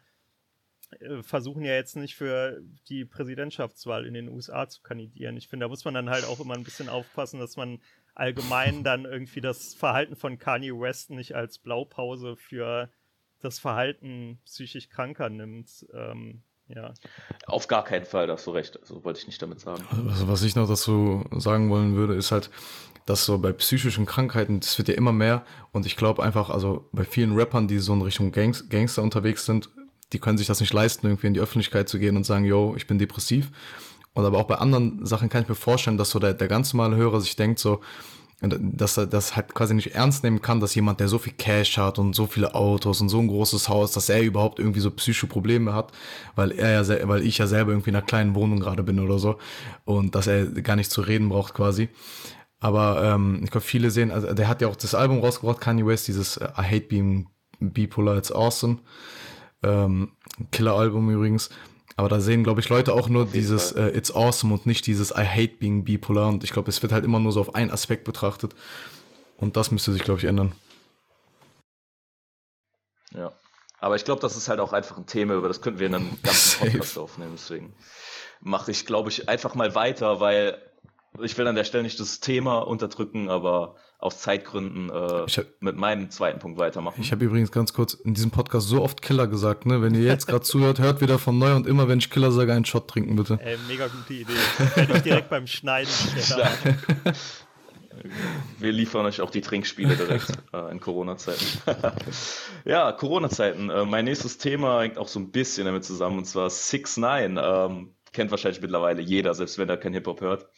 äh, versuchen ja jetzt nicht für die Präsidentschaftswahl in den USA zu kandidieren. Ich finde, da muss man dann halt auch immer ein bisschen aufpassen, dass man allgemein dann irgendwie das Verhalten von Kanye West nicht als Blaupause für das Verhalten psychisch Kranker nimmt. Ähm, ja. Auf gar keinen Fall, da hast du recht. Also wollte ich nicht damit sagen. Also, was ich noch dazu sagen wollen würde, ist halt, dass so bei psychischen Krankheiten, das wird ja immer mehr und ich glaube einfach, also bei vielen Rappern, die so in Richtung Gangs Gangster unterwegs sind, die können sich das nicht leisten, irgendwie in die Öffentlichkeit zu gehen und sagen, yo, ich bin depressiv. Und aber auch bei anderen Sachen kann ich mir vorstellen, dass so der, der ganz normale Hörer sich denkt, so, dass er das halt quasi nicht ernst nehmen kann, dass jemand, der so viel Cash hat und so viele Autos und so ein großes Haus, dass er überhaupt irgendwie so psychische Probleme hat, weil er ja, weil ich ja selber irgendwie in einer kleinen Wohnung gerade bin oder so und dass er gar nicht zu reden braucht quasi. Aber ähm, ich glaube, viele sehen, also der hat ja auch das Album rausgebracht, Kanye West, dieses I Hate Being Bipolar, It's Awesome. Ähm, Killer-Album übrigens. Aber da sehen, glaube ich, Leute auch nur dieses äh, It's awesome und nicht dieses I hate being bipolar. Und ich glaube, es wird halt immer nur so auf einen Aspekt betrachtet. Und das müsste sich, glaube ich, ändern. Ja. Aber ich glaube, das ist halt auch einfach ein Thema, über das könnten wir in einem ganzen Podcast aufnehmen. Deswegen mache ich, glaube ich, einfach mal weiter, weil ich will an der Stelle nicht das Thema unterdrücken, aber aus Zeitgründen äh, hab, mit meinem zweiten Punkt weitermachen. Ich habe übrigens ganz kurz in diesem Podcast so oft Killer gesagt, ne? Wenn ihr jetzt gerade zuhört, hört wieder von neu und immer, wenn ich Killer sage, einen Shot trinken, bitte. Ey, mega gute Idee. Werde ich direkt beim Schneiden Wir liefern euch auch die Trinkspiele direkt äh, in Corona-Zeiten. ja, Corona-Zeiten. Äh, mein nächstes Thema hängt auch so ein bisschen damit zusammen, und zwar 6 9 ähm, Kennt wahrscheinlich mittlerweile jeder, selbst wenn er kein Hip-Hop hört.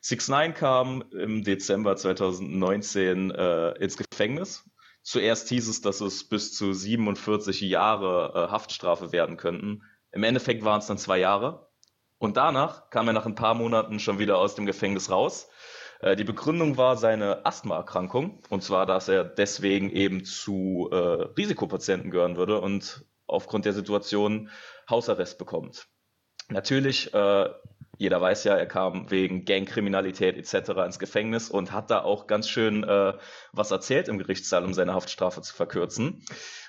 6 9 kam im Dezember 2019 äh, ins Gefängnis. Zuerst hieß es, dass es bis zu 47 Jahre äh, Haftstrafe werden könnten. Im Endeffekt waren es dann zwei Jahre. Und danach kam er nach ein paar Monaten schon wieder aus dem Gefängnis raus. Äh, die Begründung war seine Asthmaerkrankung und zwar, dass er deswegen eben zu äh, Risikopatienten gehören würde und aufgrund der Situation Hausarrest bekommt. Natürlich, äh, jeder weiß ja, er kam wegen Gangkriminalität etc. ins Gefängnis und hat da auch ganz schön äh, was erzählt im Gerichtssaal, um seine Haftstrafe zu verkürzen.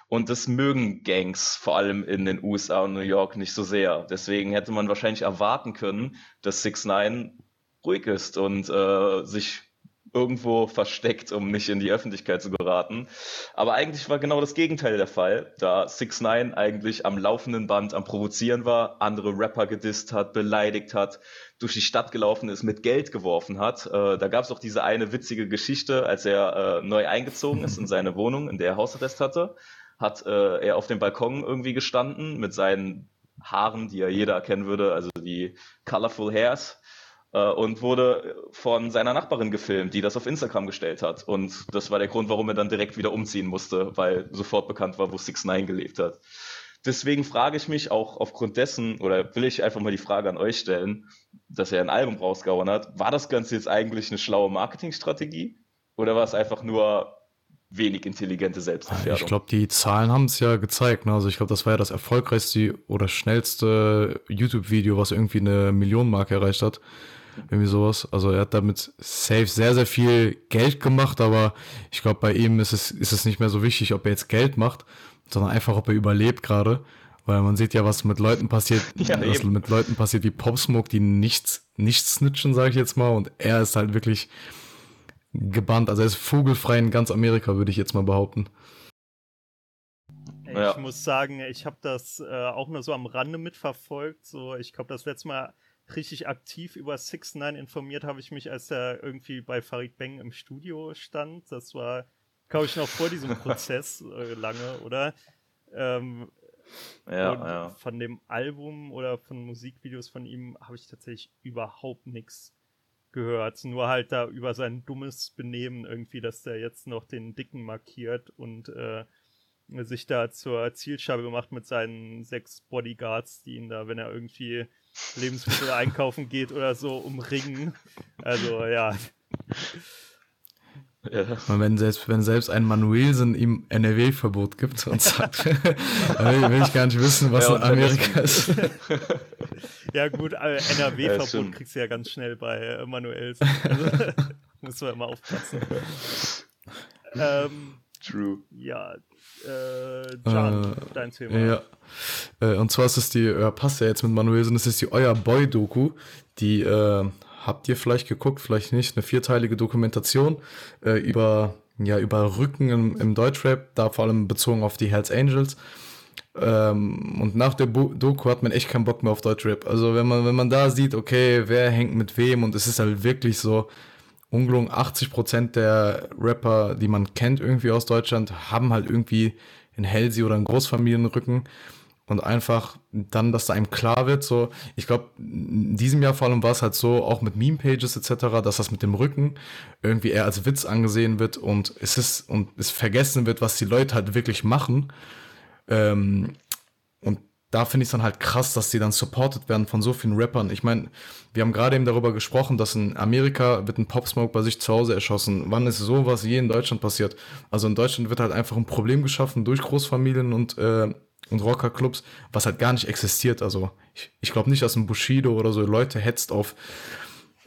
Und das mögen Gangs, vor allem in den USA und New York, nicht so sehr. Deswegen hätte man wahrscheinlich erwarten können, dass 6 9 ruhig ist und äh, sich irgendwo versteckt, um nicht in die Öffentlichkeit zu geraten. Aber eigentlich war genau das Gegenteil der Fall, da 6 9 eigentlich am laufenden Band am Provozieren war, andere Rapper gedisst hat, beleidigt hat, durch die Stadt gelaufen ist, mit Geld geworfen hat. Äh, da gab es auch diese eine witzige Geschichte, als er äh, neu eingezogen ist in seine Wohnung, in der er Hausarrest hatte, hat äh, er auf dem Balkon irgendwie gestanden mit seinen Haaren, die ja jeder erkennen würde, also die Colorful Hairs und wurde von seiner Nachbarin gefilmt, die das auf Instagram gestellt hat. Und das war der Grund, warum er dann direkt wieder umziehen musste, weil sofort bekannt war, wo 6 9 gelebt hat. Deswegen frage ich mich auch aufgrund dessen, oder will ich einfach mal die Frage an euch stellen, dass er ein Album rausgehauen hat, war das Ganze jetzt eigentlich eine schlaue Marketingstrategie? Oder war es einfach nur wenig intelligente Selbstgefährdung? Ich glaube, die Zahlen haben es ja gezeigt. Ne? Also ich glaube, das war ja das erfolgreichste oder schnellste YouTube-Video, was irgendwie eine Millionenmarke erreicht hat. Irgendwie sowas. Also er hat damit safe sehr, sehr viel Geld gemacht, aber ich glaube, bei ihm ist es, ist es nicht mehr so wichtig, ob er jetzt Geld macht, sondern einfach, ob er überlebt gerade. Weil man sieht ja, was mit Leuten passiert, ja, was eben. mit Leuten passiert wie Pop Smoke, die nichts, nichts snitchen, sage ich jetzt mal. Und er ist halt wirklich gebannt. Also er ist vogelfrei in ganz Amerika, würde ich jetzt mal behaupten. Ich ja. muss sagen, ich habe das äh, auch nur so am Rande mitverfolgt. So, ich glaube, das letzte Mal richtig aktiv über 6 9 informiert habe ich mich, als er irgendwie bei Farid Beng im Studio stand. Das war, glaube ich, noch vor diesem Prozess äh, lange, oder? Ähm, ja, ja. Von dem Album oder von Musikvideos von ihm habe ich tatsächlich überhaupt nichts gehört. Nur halt da über sein dummes Benehmen irgendwie, dass der jetzt noch den Dicken markiert und äh, sich da zur Zielscheibe macht mit seinen sechs Bodyguards, die ihn da, wenn er irgendwie Lebensmittel einkaufen geht oder so, umringen. Also ja. Ja. Wenn selbst, wenn selbst ein Manuelsen ihm NRW-Verbot gibt und sagt, will ich gar nicht wissen, was ja, in Amerika ist. ja gut, äh, NRW-Verbot ja, kriegst du ja ganz schnell bei äh, Manuelsen. Also, muss man immer aufpassen. ähm, True. Ja, äh, John, äh, dein Thema. Ja. Äh, und zwar ist es die, ja, passt ja jetzt mit Manuelsen, das ist die Euer Boy-Doku, die äh, habt ihr vielleicht geguckt, vielleicht nicht, eine vierteilige Dokumentation äh, über, ja, über Rücken im, im Deutschrap, da vor allem bezogen auf die Hells Angels. Ähm, und nach der Doku hat man echt keinen Bock mehr auf Deutschrap. Also wenn man, wenn man da sieht, okay, wer hängt mit wem und es ist halt wirklich so, ungelungen 80% der Rapper, die man kennt irgendwie aus Deutschland, haben halt irgendwie einen Hellsi oder einen Großfamilienrücken und einfach dann, dass da einem klar wird, so, ich glaube, in diesem Jahr vor allem war es halt so, auch mit Meme-Pages etc., dass das mit dem Rücken irgendwie eher als Witz angesehen wird und es ist, und es vergessen wird, was die Leute halt wirklich machen. Ähm, da finde ich es dann halt krass, dass die dann supported werden von so vielen Rappern. Ich meine, wir haben gerade eben darüber gesprochen, dass in Amerika wird ein Pop Smoke bei sich zu Hause erschossen. Wann ist sowas je in Deutschland passiert? Also in Deutschland wird halt einfach ein Problem geschaffen durch Großfamilien und äh, und Rockerclubs, was halt gar nicht existiert. Also ich, ich glaube nicht, dass ein Bushido oder so Leute hetzt auf,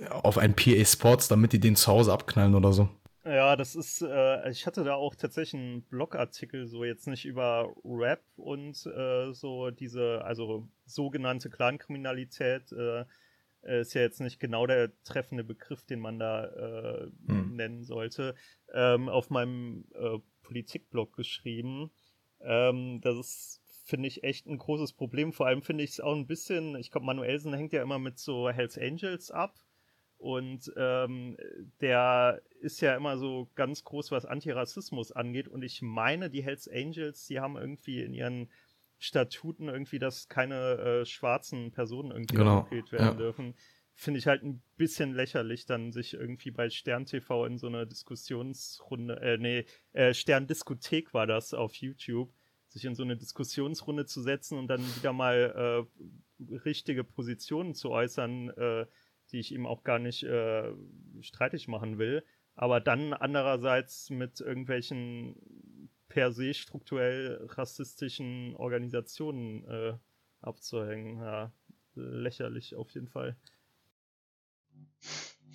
auf ein PA Sports, damit die den zu Hause abknallen oder so. Ja, das ist, äh, ich hatte da auch tatsächlich einen Blogartikel, so jetzt nicht über Rap und äh, so diese, also sogenannte Clankriminalität, äh, ist ja jetzt nicht genau der treffende Begriff, den man da äh, hm. nennen sollte, ähm, auf meinem äh, Politikblog geschrieben. Ähm, das ist finde ich echt ein großes Problem. Vor allem finde ich es auch ein bisschen, ich glaube, Manuelsen hängt ja immer mit so Hells Angels ab. Und ähm, der ist ja immer so ganz groß, was Antirassismus angeht. Und ich meine, die Hells Angels, die haben irgendwie in ihren Statuten irgendwie, dass keine äh, schwarzen Personen irgendwie genau. werden ja. dürfen. Finde ich halt ein bisschen lächerlich, dann sich irgendwie bei Stern TV in so einer Diskussionsrunde, äh, nee, äh, Stern Diskothek war das auf YouTube, sich in so eine Diskussionsrunde zu setzen und dann wieder mal äh, richtige Positionen zu äußern, äh, die ich ihm auch gar nicht äh, streitig machen will. Aber dann andererseits mit irgendwelchen per se strukturell rassistischen Organisationen äh, abzuhängen. Ja, lächerlich auf jeden Fall.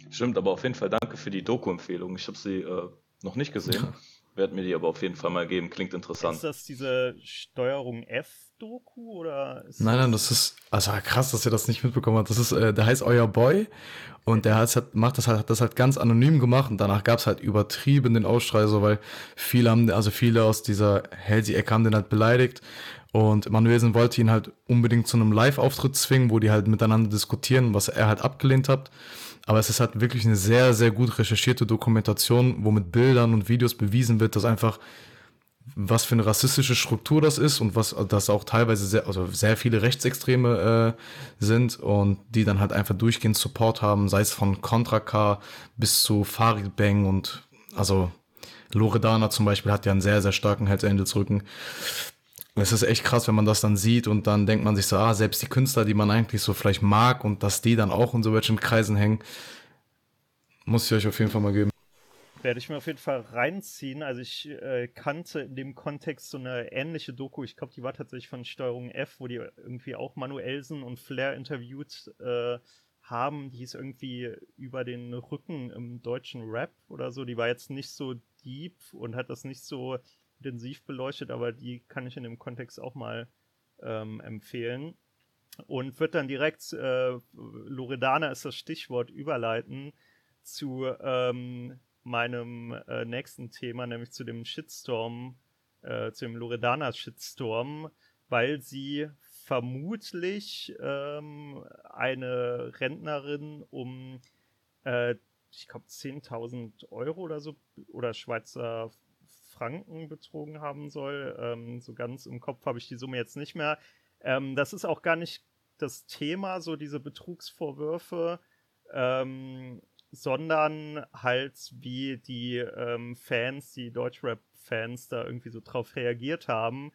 Stimmt, aber auf jeden Fall danke für die Doku-Empfehlung. Ich habe sie äh, noch nicht gesehen. Werde mir die aber auf jeden Fall mal geben. Klingt interessant. Ist das diese Steuerung F-Doku oder? nein, nein, das ist also krass, dass ihr das nicht mitbekommen habt. Das ist, äh, der heißt Euer Boy und der hat, macht das halt, hat das halt ganz anonym gemacht und danach gab es halt übertrieben den Ausstrei, so weil viele haben, also viele aus dieser Halsey-Ecke haben den halt beleidigt und Manuelsen wollte ihn halt unbedingt zu einem Live-Auftritt zwingen, wo die halt miteinander diskutieren, was er halt abgelehnt hat. Aber es ist halt wirklich eine sehr, sehr gut recherchierte Dokumentation, wo mit Bildern und Videos bewiesen wird, dass einfach was für eine rassistische Struktur das ist und was das auch teilweise sehr, also sehr viele Rechtsextreme äh, sind und die dann halt einfach durchgehend Support haben, sei es von Contra K bis zu Farid Bang und also Loredana zum Beispiel hat ja einen sehr, sehr starken Hells Angels Rücken. Es ist echt krass, wenn man das dann sieht und dann denkt man sich so, ah, selbst die Künstler, die man eigentlich so vielleicht mag und dass die dann auch in so welchen Kreisen hängen, muss ich euch auf jeden Fall mal geben. Werde ich mir auf jeden Fall reinziehen. Also ich äh, kannte in dem Kontext so eine ähnliche Doku, ich glaube, die war tatsächlich von Steuerung F, wo die irgendwie auch Manuelsen und Flair interviewt äh, haben. Die hieß irgendwie über den Rücken im deutschen Rap oder so. Die war jetzt nicht so deep und hat das nicht so intensiv beleuchtet, aber die kann ich in dem Kontext auch mal ähm, empfehlen. Und wird dann direkt, äh, Loredana ist das Stichwort, überleiten zu ähm, meinem äh, nächsten Thema, nämlich zu dem Shitstorm, äh, zu dem Loredana-Shitstorm, weil sie vermutlich ähm, eine Rentnerin um, äh, ich glaube, 10.000 Euro oder so, oder Schweizer Franken betrogen haben soll. Ähm, so ganz im Kopf habe ich die Summe jetzt nicht mehr. Ähm, das ist auch gar nicht das Thema, so diese Betrugsvorwürfe, ähm, sondern halt wie die ähm, Fans, die Deutschrap-Fans da irgendwie so drauf reagiert haben.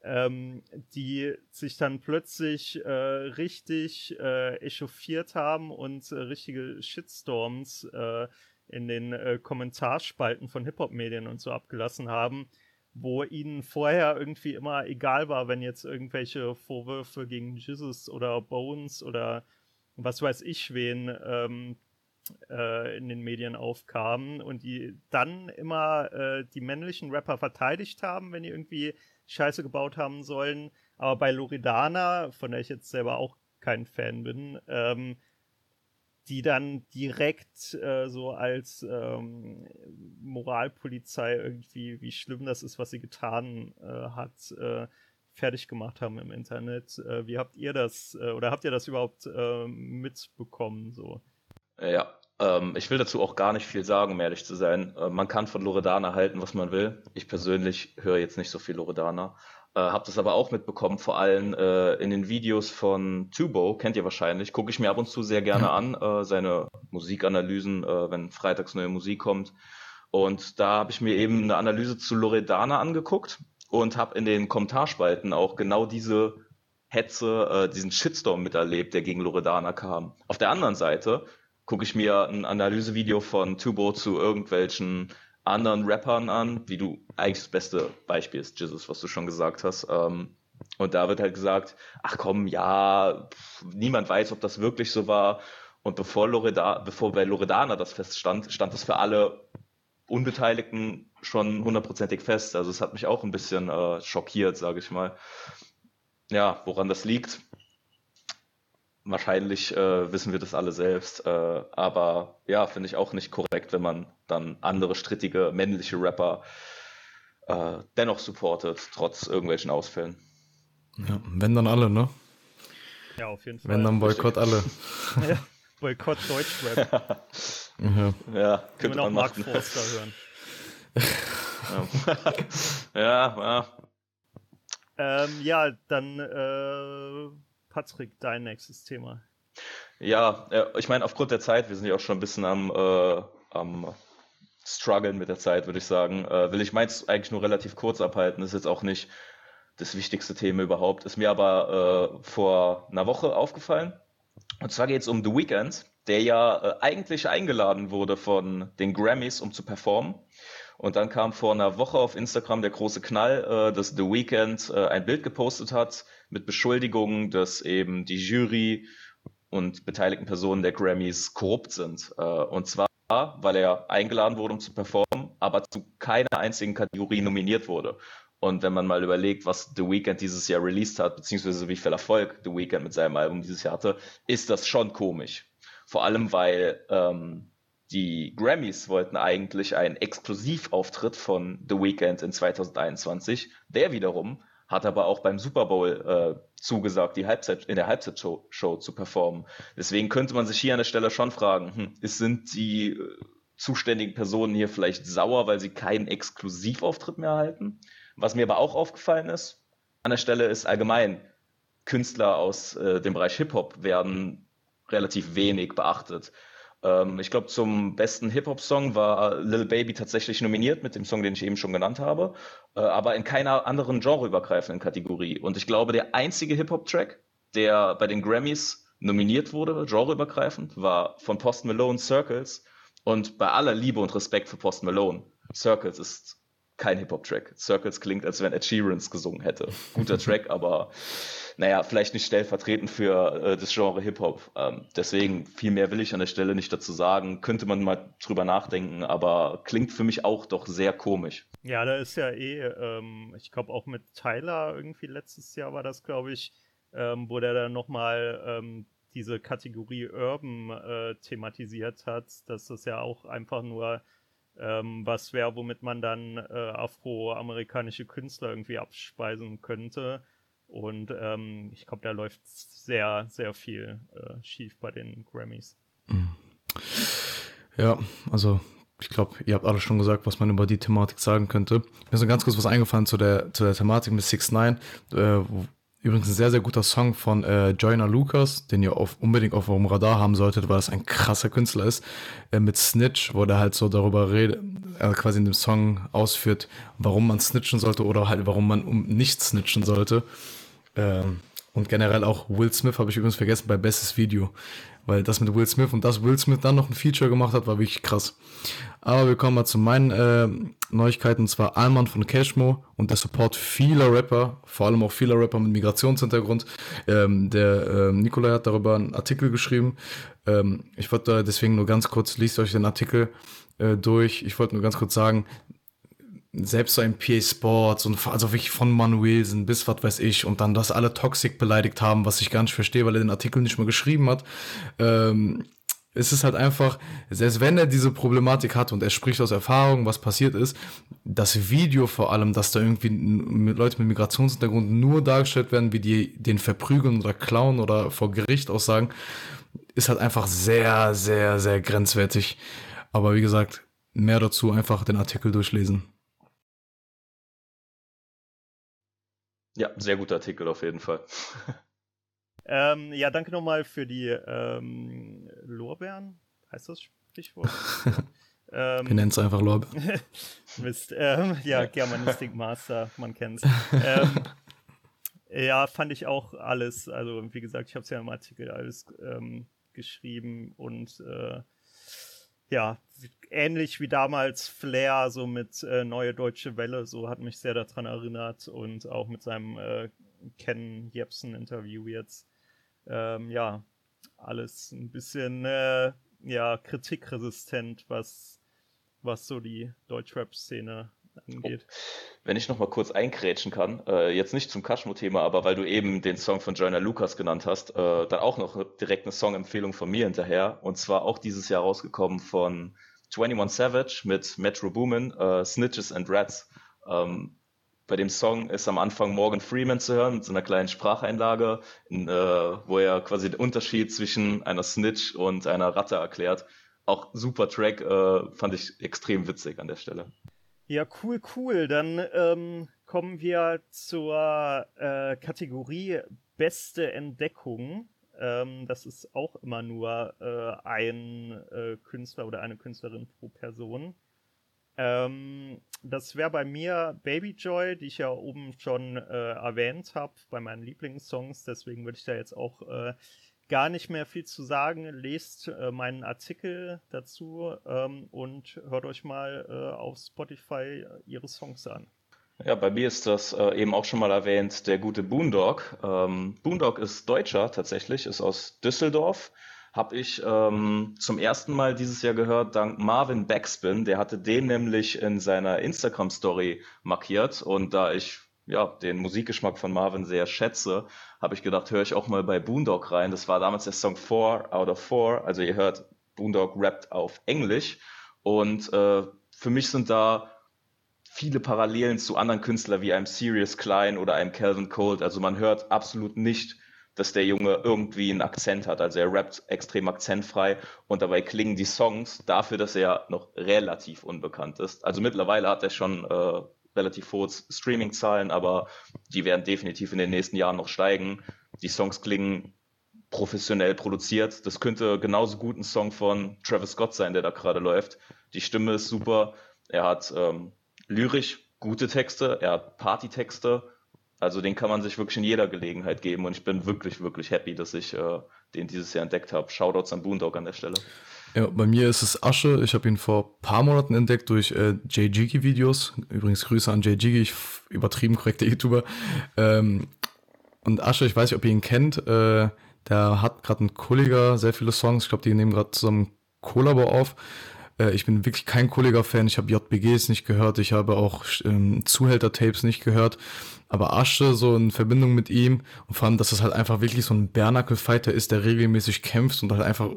Ähm, die sich dann plötzlich äh, richtig äh, echauffiert haben und äh, richtige Shitstorms äh, in den äh, Kommentarspalten von Hip-Hop-Medien und so abgelassen haben, wo ihnen vorher irgendwie immer egal war, wenn jetzt irgendwelche Vorwürfe gegen Jesus oder Bones oder was weiß ich wen ähm, äh, in den Medien aufkamen und die dann immer äh, die männlichen Rapper verteidigt haben, wenn die irgendwie Scheiße gebaut haben sollen. Aber bei Loredana, von der ich jetzt selber auch kein Fan bin, ähm, die dann direkt äh, so als ähm, Moralpolizei irgendwie, wie schlimm das ist, was sie getan äh, hat, äh, fertig gemacht haben im Internet. Äh, wie habt ihr das äh, oder habt ihr das überhaupt äh, mitbekommen? So? Ja, ähm, ich will dazu auch gar nicht viel sagen, um ehrlich zu sein. man kann von Loredana halten, was man will. Ich persönlich höre jetzt nicht so viel Loredana. Äh, hab das aber auch mitbekommen, vor allem äh, in den Videos von Tubo, kennt ihr wahrscheinlich, gucke ich mir ab und zu sehr gerne an, äh, seine Musikanalysen, äh, wenn freitags neue Musik kommt. Und da habe ich mir eben eine Analyse zu Loredana angeguckt und habe in den Kommentarspalten auch genau diese Hetze, äh, diesen Shitstorm miterlebt, der gegen Loredana kam. Auf der anderen Seite gucke ich mir ein Analysevideo von Tubo zu irgendwelchen anderen Rappern an, wie du eigentlich das beste Beispiel ist, Jesus, was du schon gesagt hast. Ähm, und da wird halt gesagt, ach komm, ja, pff, niemand weiß, ob das wirklich so war. Und bevor, Loreda, bevor bei Loredana das feststand, stand das für alle Unbeteiligten schon hundertprozentig fest. Also es hat mich auch ein bisschen äh, schockiert, sage ich mal. Ja, woran das liegt, Wahrscheinlich äh, wissen wir das alle selbst, äh, aber ja, finde ich auch nicht korrekt, wenn man dann andere strittige männliche Rapper äh, dennoch supportet, trotz irgendwelchen Ausfällen. Ja, wenn dann alle, ne? Ja, auf jeden Fall. Wenn dann Boykott alle. ja, Boykott Deutschrap. ja. ja, könnte man, man auch Mark Forster hören. ja, ja. Ähm, ja, dann äh, Patrick, dein nächstes Thema. Ja, ich meine, aufgrund der Zeit, wir sind ja auch schon ein bisschen am, äh, am Struggeln mit der Zeit, würde ich sagen, äh, will ich meins eigentlich nur relativ kurz abhalten. Ist jetzt auch nicht das wichtigste Thema überhaupt. Ist mir aber äh, vor einer Woche aufgefallen. Und zwar geht es um The Weeknd. der ja äh, eigentlich eingeladen wurde von den Grammys, um zu performen. Und dann kam vor einer Woche auf Instagram der große Knall, äh, dass The Weeknd äh, ein Bild gepostet hat mit Beschuldigungen, dass eben die Jury und beteiligten Personen der Grammys korrupt sind. Äh, und zwar, weil er eingeladen wurde, um zu performen, aber zu keiner einzigen Kategorie nominiert wurde. Und wenn man mal überlegt, was The Weeknd dieses Jahr released hat, beziehungsweise wie viel Erfolg The Weeknd mit seinem Album dieses Jahr hatte, ist das schon komisch. Vor allem, weil ähm, die Grammys wollten eigentlich einen Exklusivauftritt von The Weeknd in 2021. Der wiederum hat aber auch beim Super Bowl äh, zugesagt, die Halbzeit, in der Halbzeitshow Show zu performen. Deswegen könnte man sich hier an der Stelle schon fragen, hm, sind die äh, zuständigen Personen hier vielleicht sauer, weil sie keinen Exklusivauftritt mehr erhalten? Was mir aber auch aufgefallen ist, an der Stelle ist allgemein, Künstler aus äh, dem Bereich Hip-Hop werden relativ wenig beachtet. Ähm, ich glaube, zum besten Hip-Hop-Song war Lil Baby tatsächlich nominiert mit dem Song, den ich eben schon genannt habe, äh, aber in keiner anderen genreübergreifenden Kategorie. Und ich glaube, der einzige Hip-Hop-Track, der bei den Grammys nominiert wurde, genreübergreifend, war von Post Malone Circles. Und bei aller Liebe und Respekt für Post Malone, Circles ist kein Hip-Hop-Track. Circles klingt, als wenn Ed Sheeran gesungen hätte. Guter Track, aber naja, vielleicht nicht stellvertretend für äh, das Genre Hip-Hop. Ähm, deswegen, viel mehr will ich an der Stelle nicht dazu sagen. Könnte man mal drüber nachdenken, aber klingt für mich auch doch sehr komisch. Ja, da ist ja eh, ähm, ich glaube auch mit Tyler irgendwie letztes Jahr war das, glaube ich, ähm, wo der dann nochmal ähm, diese Kategorie Urban äh, thematisiert hat, dass das ja auch einfach nur ähm, was wäre, womit man dann äh, afroamerikanische Künstler irgendwie abspeisen könnte. Und ähm, ich glaube, da läuft sehr, sehr viel äh, schief bei den Grammys. Mhm. Ja, also ich glaube, ihr habt alles schon gesagt, was man über die Thematik sagen könnte. Mir ist so ganz kurz was eingefallen zu der, zu der Thematik mit 6 9 äh, Übrigens ein sehr, sehr guter Song von äh, Joyner Lucas, den ihr auf, unbedingt auf eurem Radar haben solltet, weil das ein krasser Künstler ist, äh, mit Snitch, wo der halt so darüber redet, äh, quasi in dem Song ausführt, warum man snitchen sollte oder halt warum man um nicht snitchen sollte. Ähm, und generell auch Will Smith habe ich übrigens vergessen bei Bestes Video. Weil das mit Will Smith und dass Will Smith dann noch ein Feature gemacht hat, war wirklich krass. Aber wir kommen mal zu meinen äh, Neuigkeiten. Und zwar Alman von Cashmo und der Support vieler Rapper, vor allem auch vieler Rapper mit Migrationshintergrund. Ähm, der äh, Nikolai hat darüber einen Artikel geschrieben. Ähm, ich wollte deswegen nur ganz kurz, liest euch den Artikel äh, durch. Ich wollte nur ganz kurz sagen, selbst so ein PA Sports und also wirklich von Manuelsen bis was weiß ich und dann, dass alle Toxic beleidigt haben, was ich gar nicht verstehe, weil er den Artikel nicht mal geschrieben hat. Ähm, es ist halt einfach, selbst wenn er diese Problematik hat und er spricht aus Erfahrung, was passiert ist, das Video vor allem, dass da irgendwie Leute mit Migrationshintergrund nur dargestellt werden, wie die den verprügeln oder klauen oder vor Gericht aussagen, ist halt einfach sehr, sehr, sehr grenzwertig. Aber wie gesagt, mehr dazu einfach den Artikel durchlesen. Ja, sehr guter Artikel auf jeden Fall. ähm, ja, danke nochmal für die ähm, Lorbeeren. Heißt das Sprichwort? ähm, Wir nennen es einfach Lorbeeren. Mist. Ähm, ja, Germanistik Master, man kennt's. Ähm, ja, fand ich auch alles. Also, wie gesagt, ich habe es ja im Artikel alles ähm, geschrieben und äh, ja, ähnlich wie damals Flair, so mit äh, Neue Deutsche Welle, so hat mich sehr daran erinnert und auch mit seinem äh, Ken Jebsen-Interview jetzt. Ähm, ja, alles ein bisschen äh, ja, kritikresistent, was, was so die Deutschrap-Szene angeht. Wenn ich noch mal kurz einkrätschen kann, äh, jetzt nicht zum Kashmo-Thema, aber weil du eben den Song von Joyner Lucas genannt hast, äh, dann auch noch direkt eine Songempfehlung von mir hinterher. Und zwar auch dieses Jahr rausgekommen von 21 Savage mit Metro Boomin, äh, Snitches and Rats. Ähm, bei dem Song ist am Anfang Morgan Freeman zu hören mit so einer kleinen Spracheinlage, in, äh, wo er quasi den Unterschied zwischen einer Snitch und einer Ratte erklärt. Auch super Track, äh, fand ich extrem witzig an der Stelle. Ja, cool, cool. Dann ähm, kommen wir zur äh, Kategorie Beste Entdeckung. Ähm, das ist auch immer nur äh, ein äh, Künstler oder eine Künstlerin pro Person. Ähm, das wäre bei mir Baby Joy, die ich ja oben schon äh, erwähnt habe bei meinen Lieblingssongs. Deswegen würde ich da jetzt auch äh, gar nicht mehr viel zu sagen. Lest äh, meinen Artikel dazu ähm, und hört euch mal äh, auf Spotify ihre Songs an. Ja, bei mir ist das äh, eben auch schon mal erwähnt, der gute Boondog. Ähm, Boondog ist Deutscher tatsächlich, ist aus Düsseldorf. Habe ich ähm, zum ersten Mal dieses Jahr gehört, dank Marvin Backspin. Der hatte den nämlich in seiner Instagram-Story markiert. Und da ich ja, den Musikgeschmack von Marvin sehr schätze, habe ich gedacht, höre ich auch mal bei Boondog rein. Das war damals der Song 4 out of 4. Also ihr hört, Boondog rappt auf Englisch. Und äh, für mich sind da viele Parallelen zu anderen Künstlern wie einem Sirius Klein oder einem Calvin Cold. Also man hört absolut nicht, dass der Junge irgendwie einen Akzent hat. Also er rappt extrem akzentfrei und dabei klingen die Songs dafür, dass er noch relativ unbekannt ist. Also mittlerweile hat er schon äh, relativ hohe Streaming-Zahlen, aber die werden definitiv in den nächsten Jahren noch steigen. Die Songs klingen professionell produziert. Das könnte genauso gut ein Song von Travis Scott sein, der da gerade läuft. Die Stimme ist super. Er hat ähm, lyrisch gute Texte, er hat Partytexte. Also den kann man sich wirklich in jeder Gelegenheit geben und ich bin wirklich, wirklich happy, dass ich äh, den dieses Jahr entdeckt habe. Shoutouts an Boondog an der Stelle. Ja, bei mir ist es Asche. Ich habe ihn vor ein paar Monaten entdeckt durch äh, Jay Jiggy Videos. Übrigens Grüße an Jiggy, ich übertrieben korrekter YouTuber. Ähm, und Asche, ich weiß nicht, ob ihr ihn kennt. Äh, der hat gerade ein Kollega sehr viele Songs. Ich glaube, die nehmen gerade zusammen Kollabo auf. Äh, ich bin wirklich kein Kollega-Fan. Ich habe JBGs nicht gehört. Ich habe auch ähm, Zuhälter-Tapes nicht gehört. Aber Asche so in Verbindung mit ihm und vor allem, dass es halt einfach wirklich so ein Bernacle-Fighter ist, der regelmäßig kämpft und halt einfach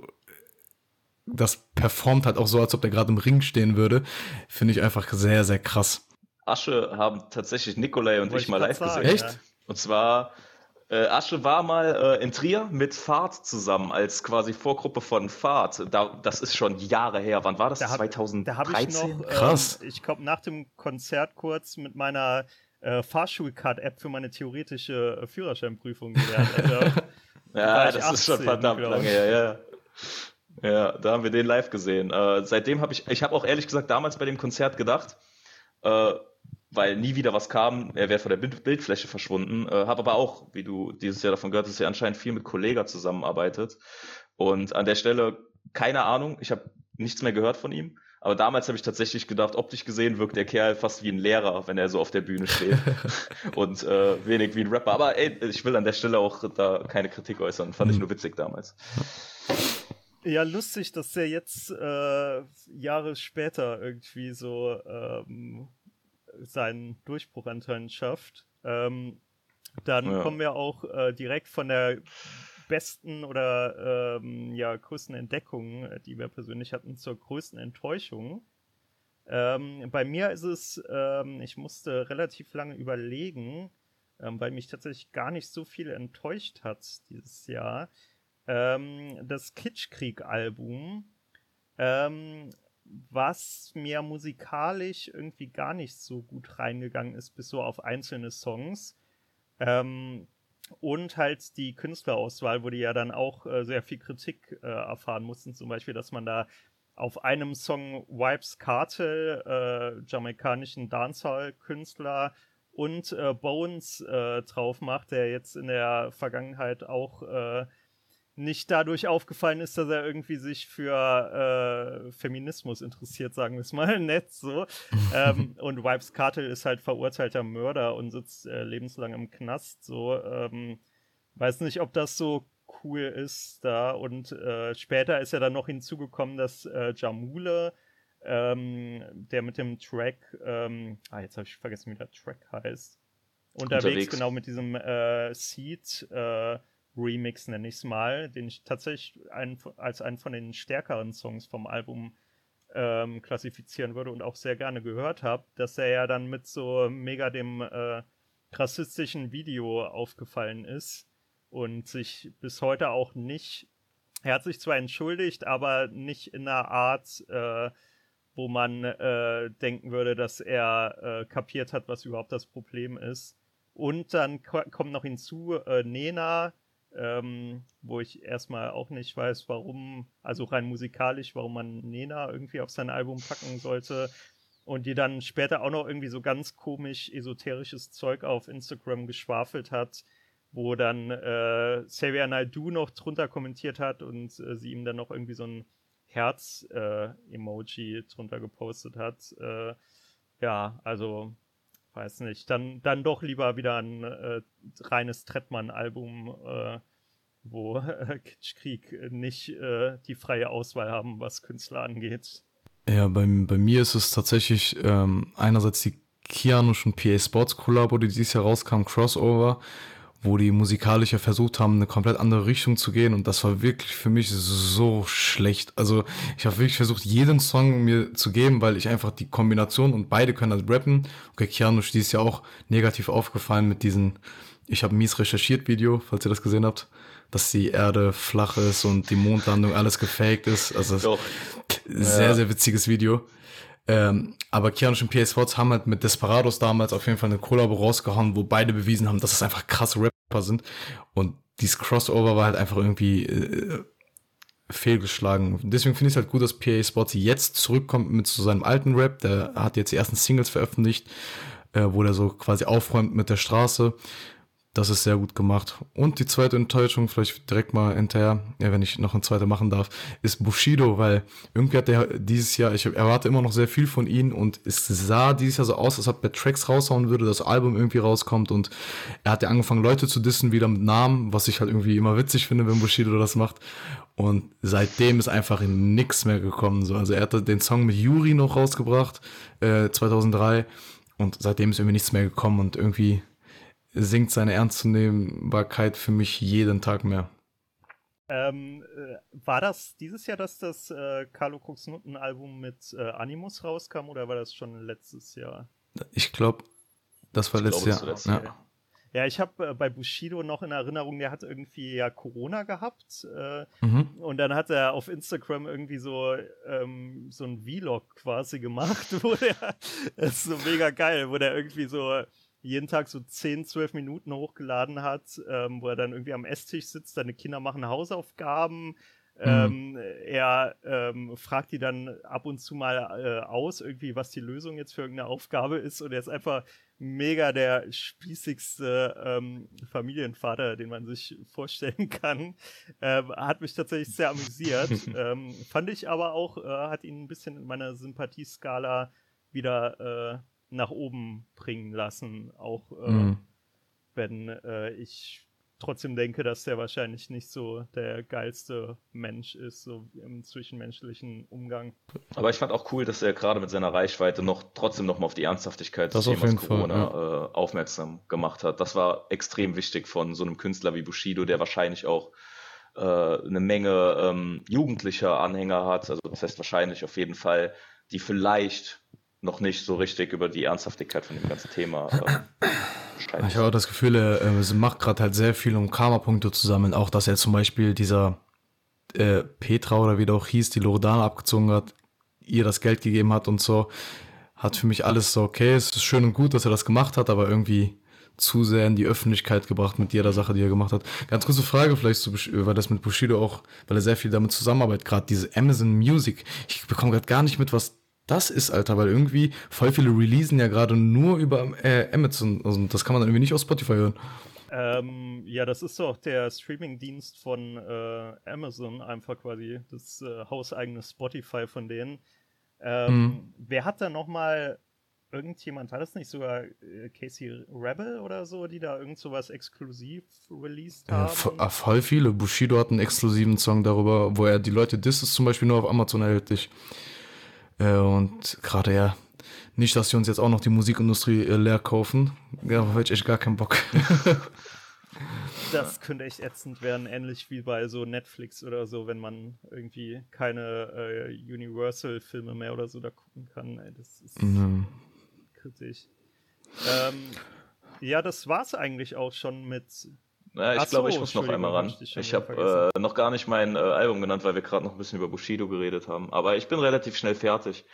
das performt halt auch so, als ob der gerade im Ring stehen würde, finde ich einfach sehr, sehr krass. Asche haben tatsächlich Nikolai und Wollte ich mal live sagen, gesehen. Echt? Und zwar, äh, Asche war mal äh, in Trier mit Fahrt zusammen, als quasi Vorgruppe von Fahrt. Da, das ist schon Jahre her. Wann war das? Da hab, 2013? Da habe ich noch, krass. Ähm, ich komme nach dem Konzert kurz mit meiner äh, Fahrschulcard-App für meine theoretische äh, Führerscheinprüfung gelernt. Also, ja, das 18, ist schon verdammt lange her, ja. Ja, da haben wir den live gesehen. Äh, seitdem habe ich, ich habe auch ehrlich gesagt damals bei dem Konzert gedacht, äh, weil nie wieder was kam, er wäre von der Bild Bildfläche verschwunden. Äh, habe aber auch, wie du dieses Jahr davon gehört hast, ja anscheinend viel mit Kollega zusammenarbeitet. Und an der Stelle keine Ahnung, ich habe nichts mehr gehört von ihm. Aber damals habe ich tatsächlich gedacht, optisch gesehen wirkt der Kerl fast wie ein Lehrer, wenn er so auf der Bühne steht. und äh, wenig wie ein Rapper. Aber ey, ich will an der Stelle auch da keine Kritik äußern. Fand ich mhm. nur witzig damals. Ja, lustig, dass der jetzt äh, Jahre später irgendwie so ähm, seinen Durchbruch anscheinend schafft. Ähm, dann ja. kommen wir auch äh, direkt von der besten oder ähm, ja, größten Entdeckung, äh, die wir persönlich hatten, zur größten Enttäuschung. Ähm, bei mir ist es, ähm, ich musste relativ lange überlegen, ähm, weil mich tatsächlich gar nicht so viel enttäuscht hat dieses Jahr ähm, das Kitschkrieg-Album, ähm, was mir musikalisch irgendwie gar nicht so gut reingegangen ist, bis so auf einzelne Songs. Ähm, und halt die Künstlerauswahl, wo die ja dann auch äh, sehr viel Kritik äh, erfahren mussten. Zum Beispiel, dass man da auf einem Song Wipes Cartel, äh, jamaikanischen Dancehall-Künstler, und äh, Bones äh, drauf macht, der jetzt in der Vergangenheit auch äh, nicht dadurch aufgefallen ist, dass er irgendwie sich für äh, Feminismus interessiert, sagen wir es mal nett so. ähm, und Wipes Cartel ist halt verurteilter Mörder und sitzt äh, lebenslang im Knast. So, ähm, weiß nicht, ob das so cool ist da. Und äh, später ist ja dann noch hinzugekommen, dass äh, Jamule, ähm, der mit dem Track, ähm, ah, jetzt habe ich vergessen, wie der Track heißt, unterwegs, unterwegs. genau mit diesem äh, Seed, äh, Remix, nenne ich es mal, den ich tatsächlich ein, als einen von den stärkeren Songs vom Album ähm, klassifizieren würde und auch sehr gerne gehört habe, dass er ja dann mit so mega dem äh, rassistischen Video aufgefallen ist und sich bis heute auch nicht, er hat sich zwar entschuldigt, aber nicht in einer Art, äh, wo man äh, denken würde, dass er äh, kapiert hat, was überhaupt das Problem ist. Und dann kommt noch hinzu, äh, Nena, ähm, wo ich erstmal auch nicht weiß, warum, also rein musikalisch, warum man Nena irgendwie auf sein Album packen sollte. Und die dann später auch noch irgendwie so ganz komisch esoterisches Zeug auf Instagram geschwafelt hat, wo dann äh, Xavier Naidoo noch drunter kommentiert hat und äh, sie ihm dann noch irgendwie so ein Herz-Emoji äh, drunter gepostet hat. Äh, ja, also weiß nicht. Dann, dann doch lieber wieder ein äh, reines Trettmann-Album, äh, wo äh, Kitschkrieg nicht äh, die freie Auswahl haben, was Künstler angeht. Ja, bei, bei mir ist es tatsächlich ähm, einerseits die Kianush und PA Sports Collabo, die dieses Jahr rauskam, Crossover, wo die musikalisch ja versucht haben, eine komplett andere Richtung zu gehen und das war wirklich für mich so schlecht. Also ich habe wirklich versucht, jeden Song mir zu geben, weil ich einfach die Kombination und beide können halt rappen. Okay, Kianush, die ist ja auch negativ aufgefallen mit diesen, ich habe mies recherchiert Video, falls ihr das gesehen habt dass die Erde flach ist und die Mondlandung alles gefaked ist. Also Doch. sehr, ja. sehr witziges Video. Ähm, aber Keanu und PS Sports haben halt mit Desperados damals auf jeden Fall eine Kollabo rausgehauen, wo beide bewiesen haben, dass es einfach krasse Rapper sind. Und dieses Crossover war halt einfach irgendwie äh, fehlgeschlagen. Deswegen finde ich es halt gut, dass PA Sports jetzt zurückkommt mit zu seinem alten Rap. Der hat jetzt die ersten Singles veröffentlicht, äh, wo der so quasi aufräumt mit der Straße. Das ist sehr gut gemacht. Und die zweite Enttäuschung, vielleicht direkt mal hinterher, ja, wenn ich noch eine zweite machen darf, ist Bushido, weil irgendwie hat er dieses Jahr, ich erwarte immer noch sehr viel von ihm und es sah dieses Jahr so aus, als ob er Tracks raushauen würde, das Album irgendwie rauskommt und er hat ja angefangen, Leute zu dissen, wieder mit Namen, was ich halt irgendwie immer witzig finde, wenn Bushido das macht. Und seitdem ist einfach in nix mehr gekommen. So. Also er hat den Song mit Yuri noch rausgebracht, äh, 2003, und seitdem ist irgendwie nichts mehr gekommen und irgendwie sinkt seine Ernstzunehmbarkeit für mich jeden Tag mehr. Ähm, äh, war das dieses Jahr, dass das äh, Carlo Cooks-Nutten Album mit äh, Animus rauskam oder war das schon letztes Jahr? Ich glaube, das war ich letztes Jahr. Das ja. ja. ich habe äh, bei Bushido noch in Erinnerung, der hat irgendwie ja Corona gehabt äh, mhm. und dann hat er auf Instagram irgendwie so ähm, so ein Vlog quasi gemacht, wo der ist so mega geil, wo der irgendwie so jeden Tag so 10, 12 Minuten hochgeladen hat, ähm, wo er dann irgendwie am Esstisch sitzt, seine Kinder machen Hausaufgaben. Mhm. Ähm, er ähm, fragt die dann ab und zu mal äh, aus, irgendwie, was die Lösung jetzt für irgendeine Aufgabe ist. Und er ist einfach mega der spießigste ähm, Familienvater, den man sich vorstellen kann. Ähm, hat mich tatsächlich sehr amüsiert. ähm, fand ich aber auch, äh, hat ihn ein bisschen in meiner Sympathieskala wieder äh, nach oben bringen lassen, auch äh, mhm. wenn äh, ich trotzdem denke, dass der wahrscheinlich nicht so der geilste Mensch ist, so im zwischenmenschlichen Umgang. Aber ich fand auch cool, dass er gerade mit seiner Reichweite noch trotzdem noch mal auf die Ernsthaftigkeit des Themas Corona Fall, ja. äh, aufmerksam gemacht hat. Das war extrem wichtig von so einem Künstler wie Bushido, der wahrscheinlich auch äh, eine Menge ähm, jugendlicher Anhänger hat, also das heißt wahrscheinlich auf jeden Fall, die vielleicht noch nicht so richtig über die Ernsthaftigkeit von dem ganzen Thema äh, Ich habe auch das Gefühl, er äh, macht gerade halt sehr viel, um Karma-Punkte zu sammeln. Auch, dass er zum Beispiel dieser äh, Petra oder wie der auch hieß, die Loredana abgezogen hat, ihr das Geld gegeben hat und so, hat für mich alles so, okay, es ist schön und gut, dass er das gemacht hat, aber irgendwie zu sehr in die Öffentlichkeit gebracht mit jeder Sache, die er gemacht hat. Ganz kurze Frage vielleicht, zu, weil das mit Bushido auch, weil er sehr viel damit zusammenarbeitet, gerade diese Amazon Music. Ich bekomme gerade gar nicht mit, was das ist, Alter, weil irgendwie voll viele releasen ja gerade nur über äh, Amazon. Also das kann man dann irgendwie nicht auf Spotify hören. Ähm, ja, das ist doch der Streaming-Dienst von äh, Amazon, einfach quasi das äh, hauseigene Spotify von denen. Ähm, mhm. Wer hat da nochmal irgendjemand, war das nicht sogar äh, Casey Rebel oder so, die da irgend sowas exklusiv released haben? Ja, ah, voll viele. Bushido hat einen exklusiven Song darüber, wo er die Leute disst, ist zum Beispiel nur auf Amazon erhältlich. Äh, und gerade ja, nicht, dass sie uns jetzt auch noch die Musikindustrie äh, leer kaufen. Ja, da hätte ich echt gar keinen Bock. das könnte echt ätzend werden, ähnlich wie bei so Netflix oder so, wenn man irgendwie keine äh, Universal-Filme mehr oder so da gucken kann. Ey, das ist mhm. kritisch. Ähm, ja, das war's eigentlich auch schon mit ja, ich glaube, so, ich muss noch einmal ran. Ich, ich habe äh, noch gar nicht mein äh, Album genannt, weil wir gerade noch ein bisschen über Bushido geredet haben. Aber ich bin relativ schnell fertig.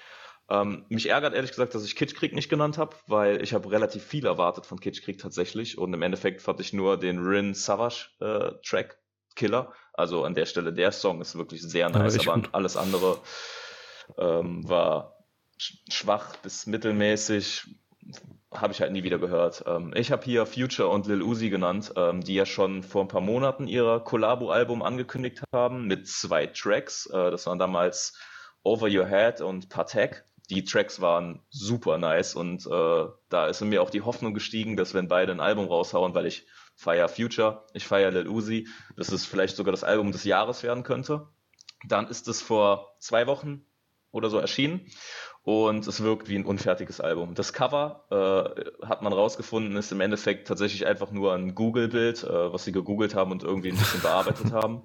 Ähm, mich ärgert ehrlich gesagt, dass ich Kitschkrieg nicht genannt habe, weil ich habe relativ viel erwartet von Kitschkrieg tatsächlich. Und im Endeffekt fand ich nur den Rin Savage äh, Track Killer. Also an der Stelle, der Song ist wirklich sehr nice, ja, aber gut. alles andere ähm, war schwach bis mittelmäßig habe ich halt nie wieder gehört. Ähm, ich habe hier Future und Lil Uzi genannt, ähm, die ja schon vor ein paar Monaten ihr Collabo-Album angekündigt haben mit zwei Tracks. Äh, das waren damals Over Your Head und Patek. Die Tracks waren super nice und äh, da ist in mir auch die Hoffnung gestiegen, dass wenn beide ein Album raushauen, weil ich feier Future, ich feier Lil Uzi, dass es vielleicht sogar das Album des Jahres werden könnte. Dann ist es vor zwei Wochen oder so erschienen und es wirkt wie ein unfertiges Album. Das Cover äh, hat man rausgefunden, ist im Endeffekt tatsächlich einfach nur ein Google-Bild, äh, was sie gegoogelt haben und irgendwie ein bisschen bearbeitet haben.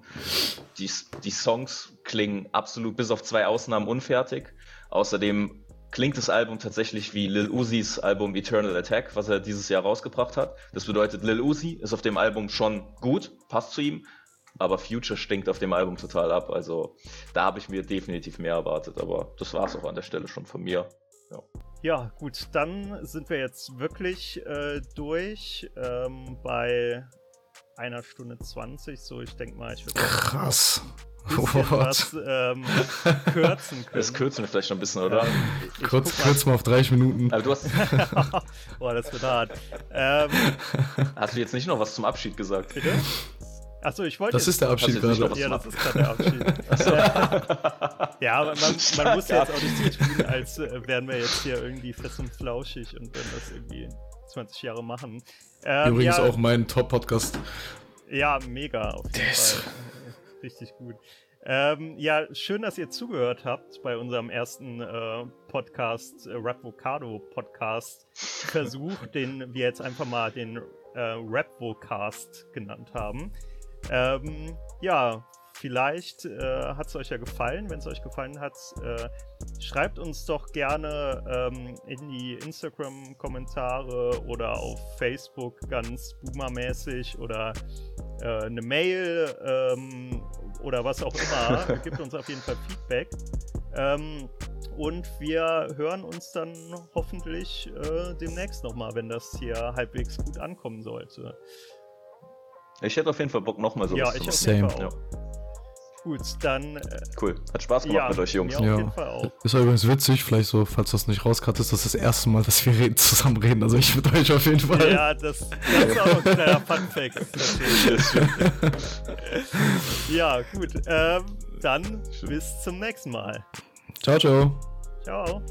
Die, die Songs klingen absolut bis auf zwei Ausnahmen unfertig. Außerdem klingt das Album tatsächlich wie Lil Uzis Album Eternal Attack, was er dieses Jahr rausgebracht hat. Das bedeutet, Lil Uzi ist auf dem Album schon gut, passt zu ihm, aber Future stinkt auf dem Album total ab. Also da habe ich mir definitiv mehr erwartet, aber das war es auch an der Stelle schon von mir. Ja. ja gut, dann sind wir jetzt wirklich äh, durch ähm, bei einer Stunde 20. So, ich denke mal, ich würde. Krass. Was ähm, kürzen können. Das kürzen wir vielleicht noch ein bisschen, oder? Ich, Kurz, kürzen wir auf 30 Minuten. Aber du hast. Boah, das wird hart. Ähm, hast du jetzt nicht noch was zum Abschied gesagt? Bitte? Achso, ich wollte. Das ist der Abschied gerade. Ja, das ist gerade der Abschied. ja, aber man, man muss ja jetzt auch nicht so tun, als äh, wären wir jetzt hier irgendwie fest und flauschig und würden das irgendwie 20 Jahre machen. Ähm, Übrigens ja, auch mein Top-Podcast. Ja, mega. Auf jeden das. Fall. Richtig gut. Ähm, ja, schön, dass ihr zugehört habt bei unserem ersten äh, Podcast, äh, Rapvocado Podcast Versuch, den wir jetzt einfach mal den äh, Rapvocast genannt haben. Ähm, ja, vielleicht äh, hat es euch ja gefallen. Wenn es euch gefallen hat, äh, schreibt uns doch gerne ähm, in die Instagram-Kommentare oder auf Facebook ganz boomermäßig oder äh, eine Mail ähm, oder was auch immer. Gebt uns auf jeden Fall Feedback. Ähm, und wir hören uns dann hoffentlich äh, demnächst nochmal, wenn das hier halbwegs gut ankommen sollte. Ich hätte auf jeden Fall Bock, nochmal sowas ja, zu machen. Ich Same. Ja. Gut, dann. Äh, cool. Hat Spaß gemacht ja, mit euch Jungs. Ja, auf jeden Fall auch. Ist übrigens witzig, vielleicht so, falls du das nicht rauskattest, das ist das erste Mal, dass wir reden, zusammen reden. Also ich mit euch auf jeden Fall. Ja, das, das ist auch ein kleiner Fun-Fact. ja, gut. Ähm, dann bis zum nächsten Mal. Ciao, ciao. Ciao.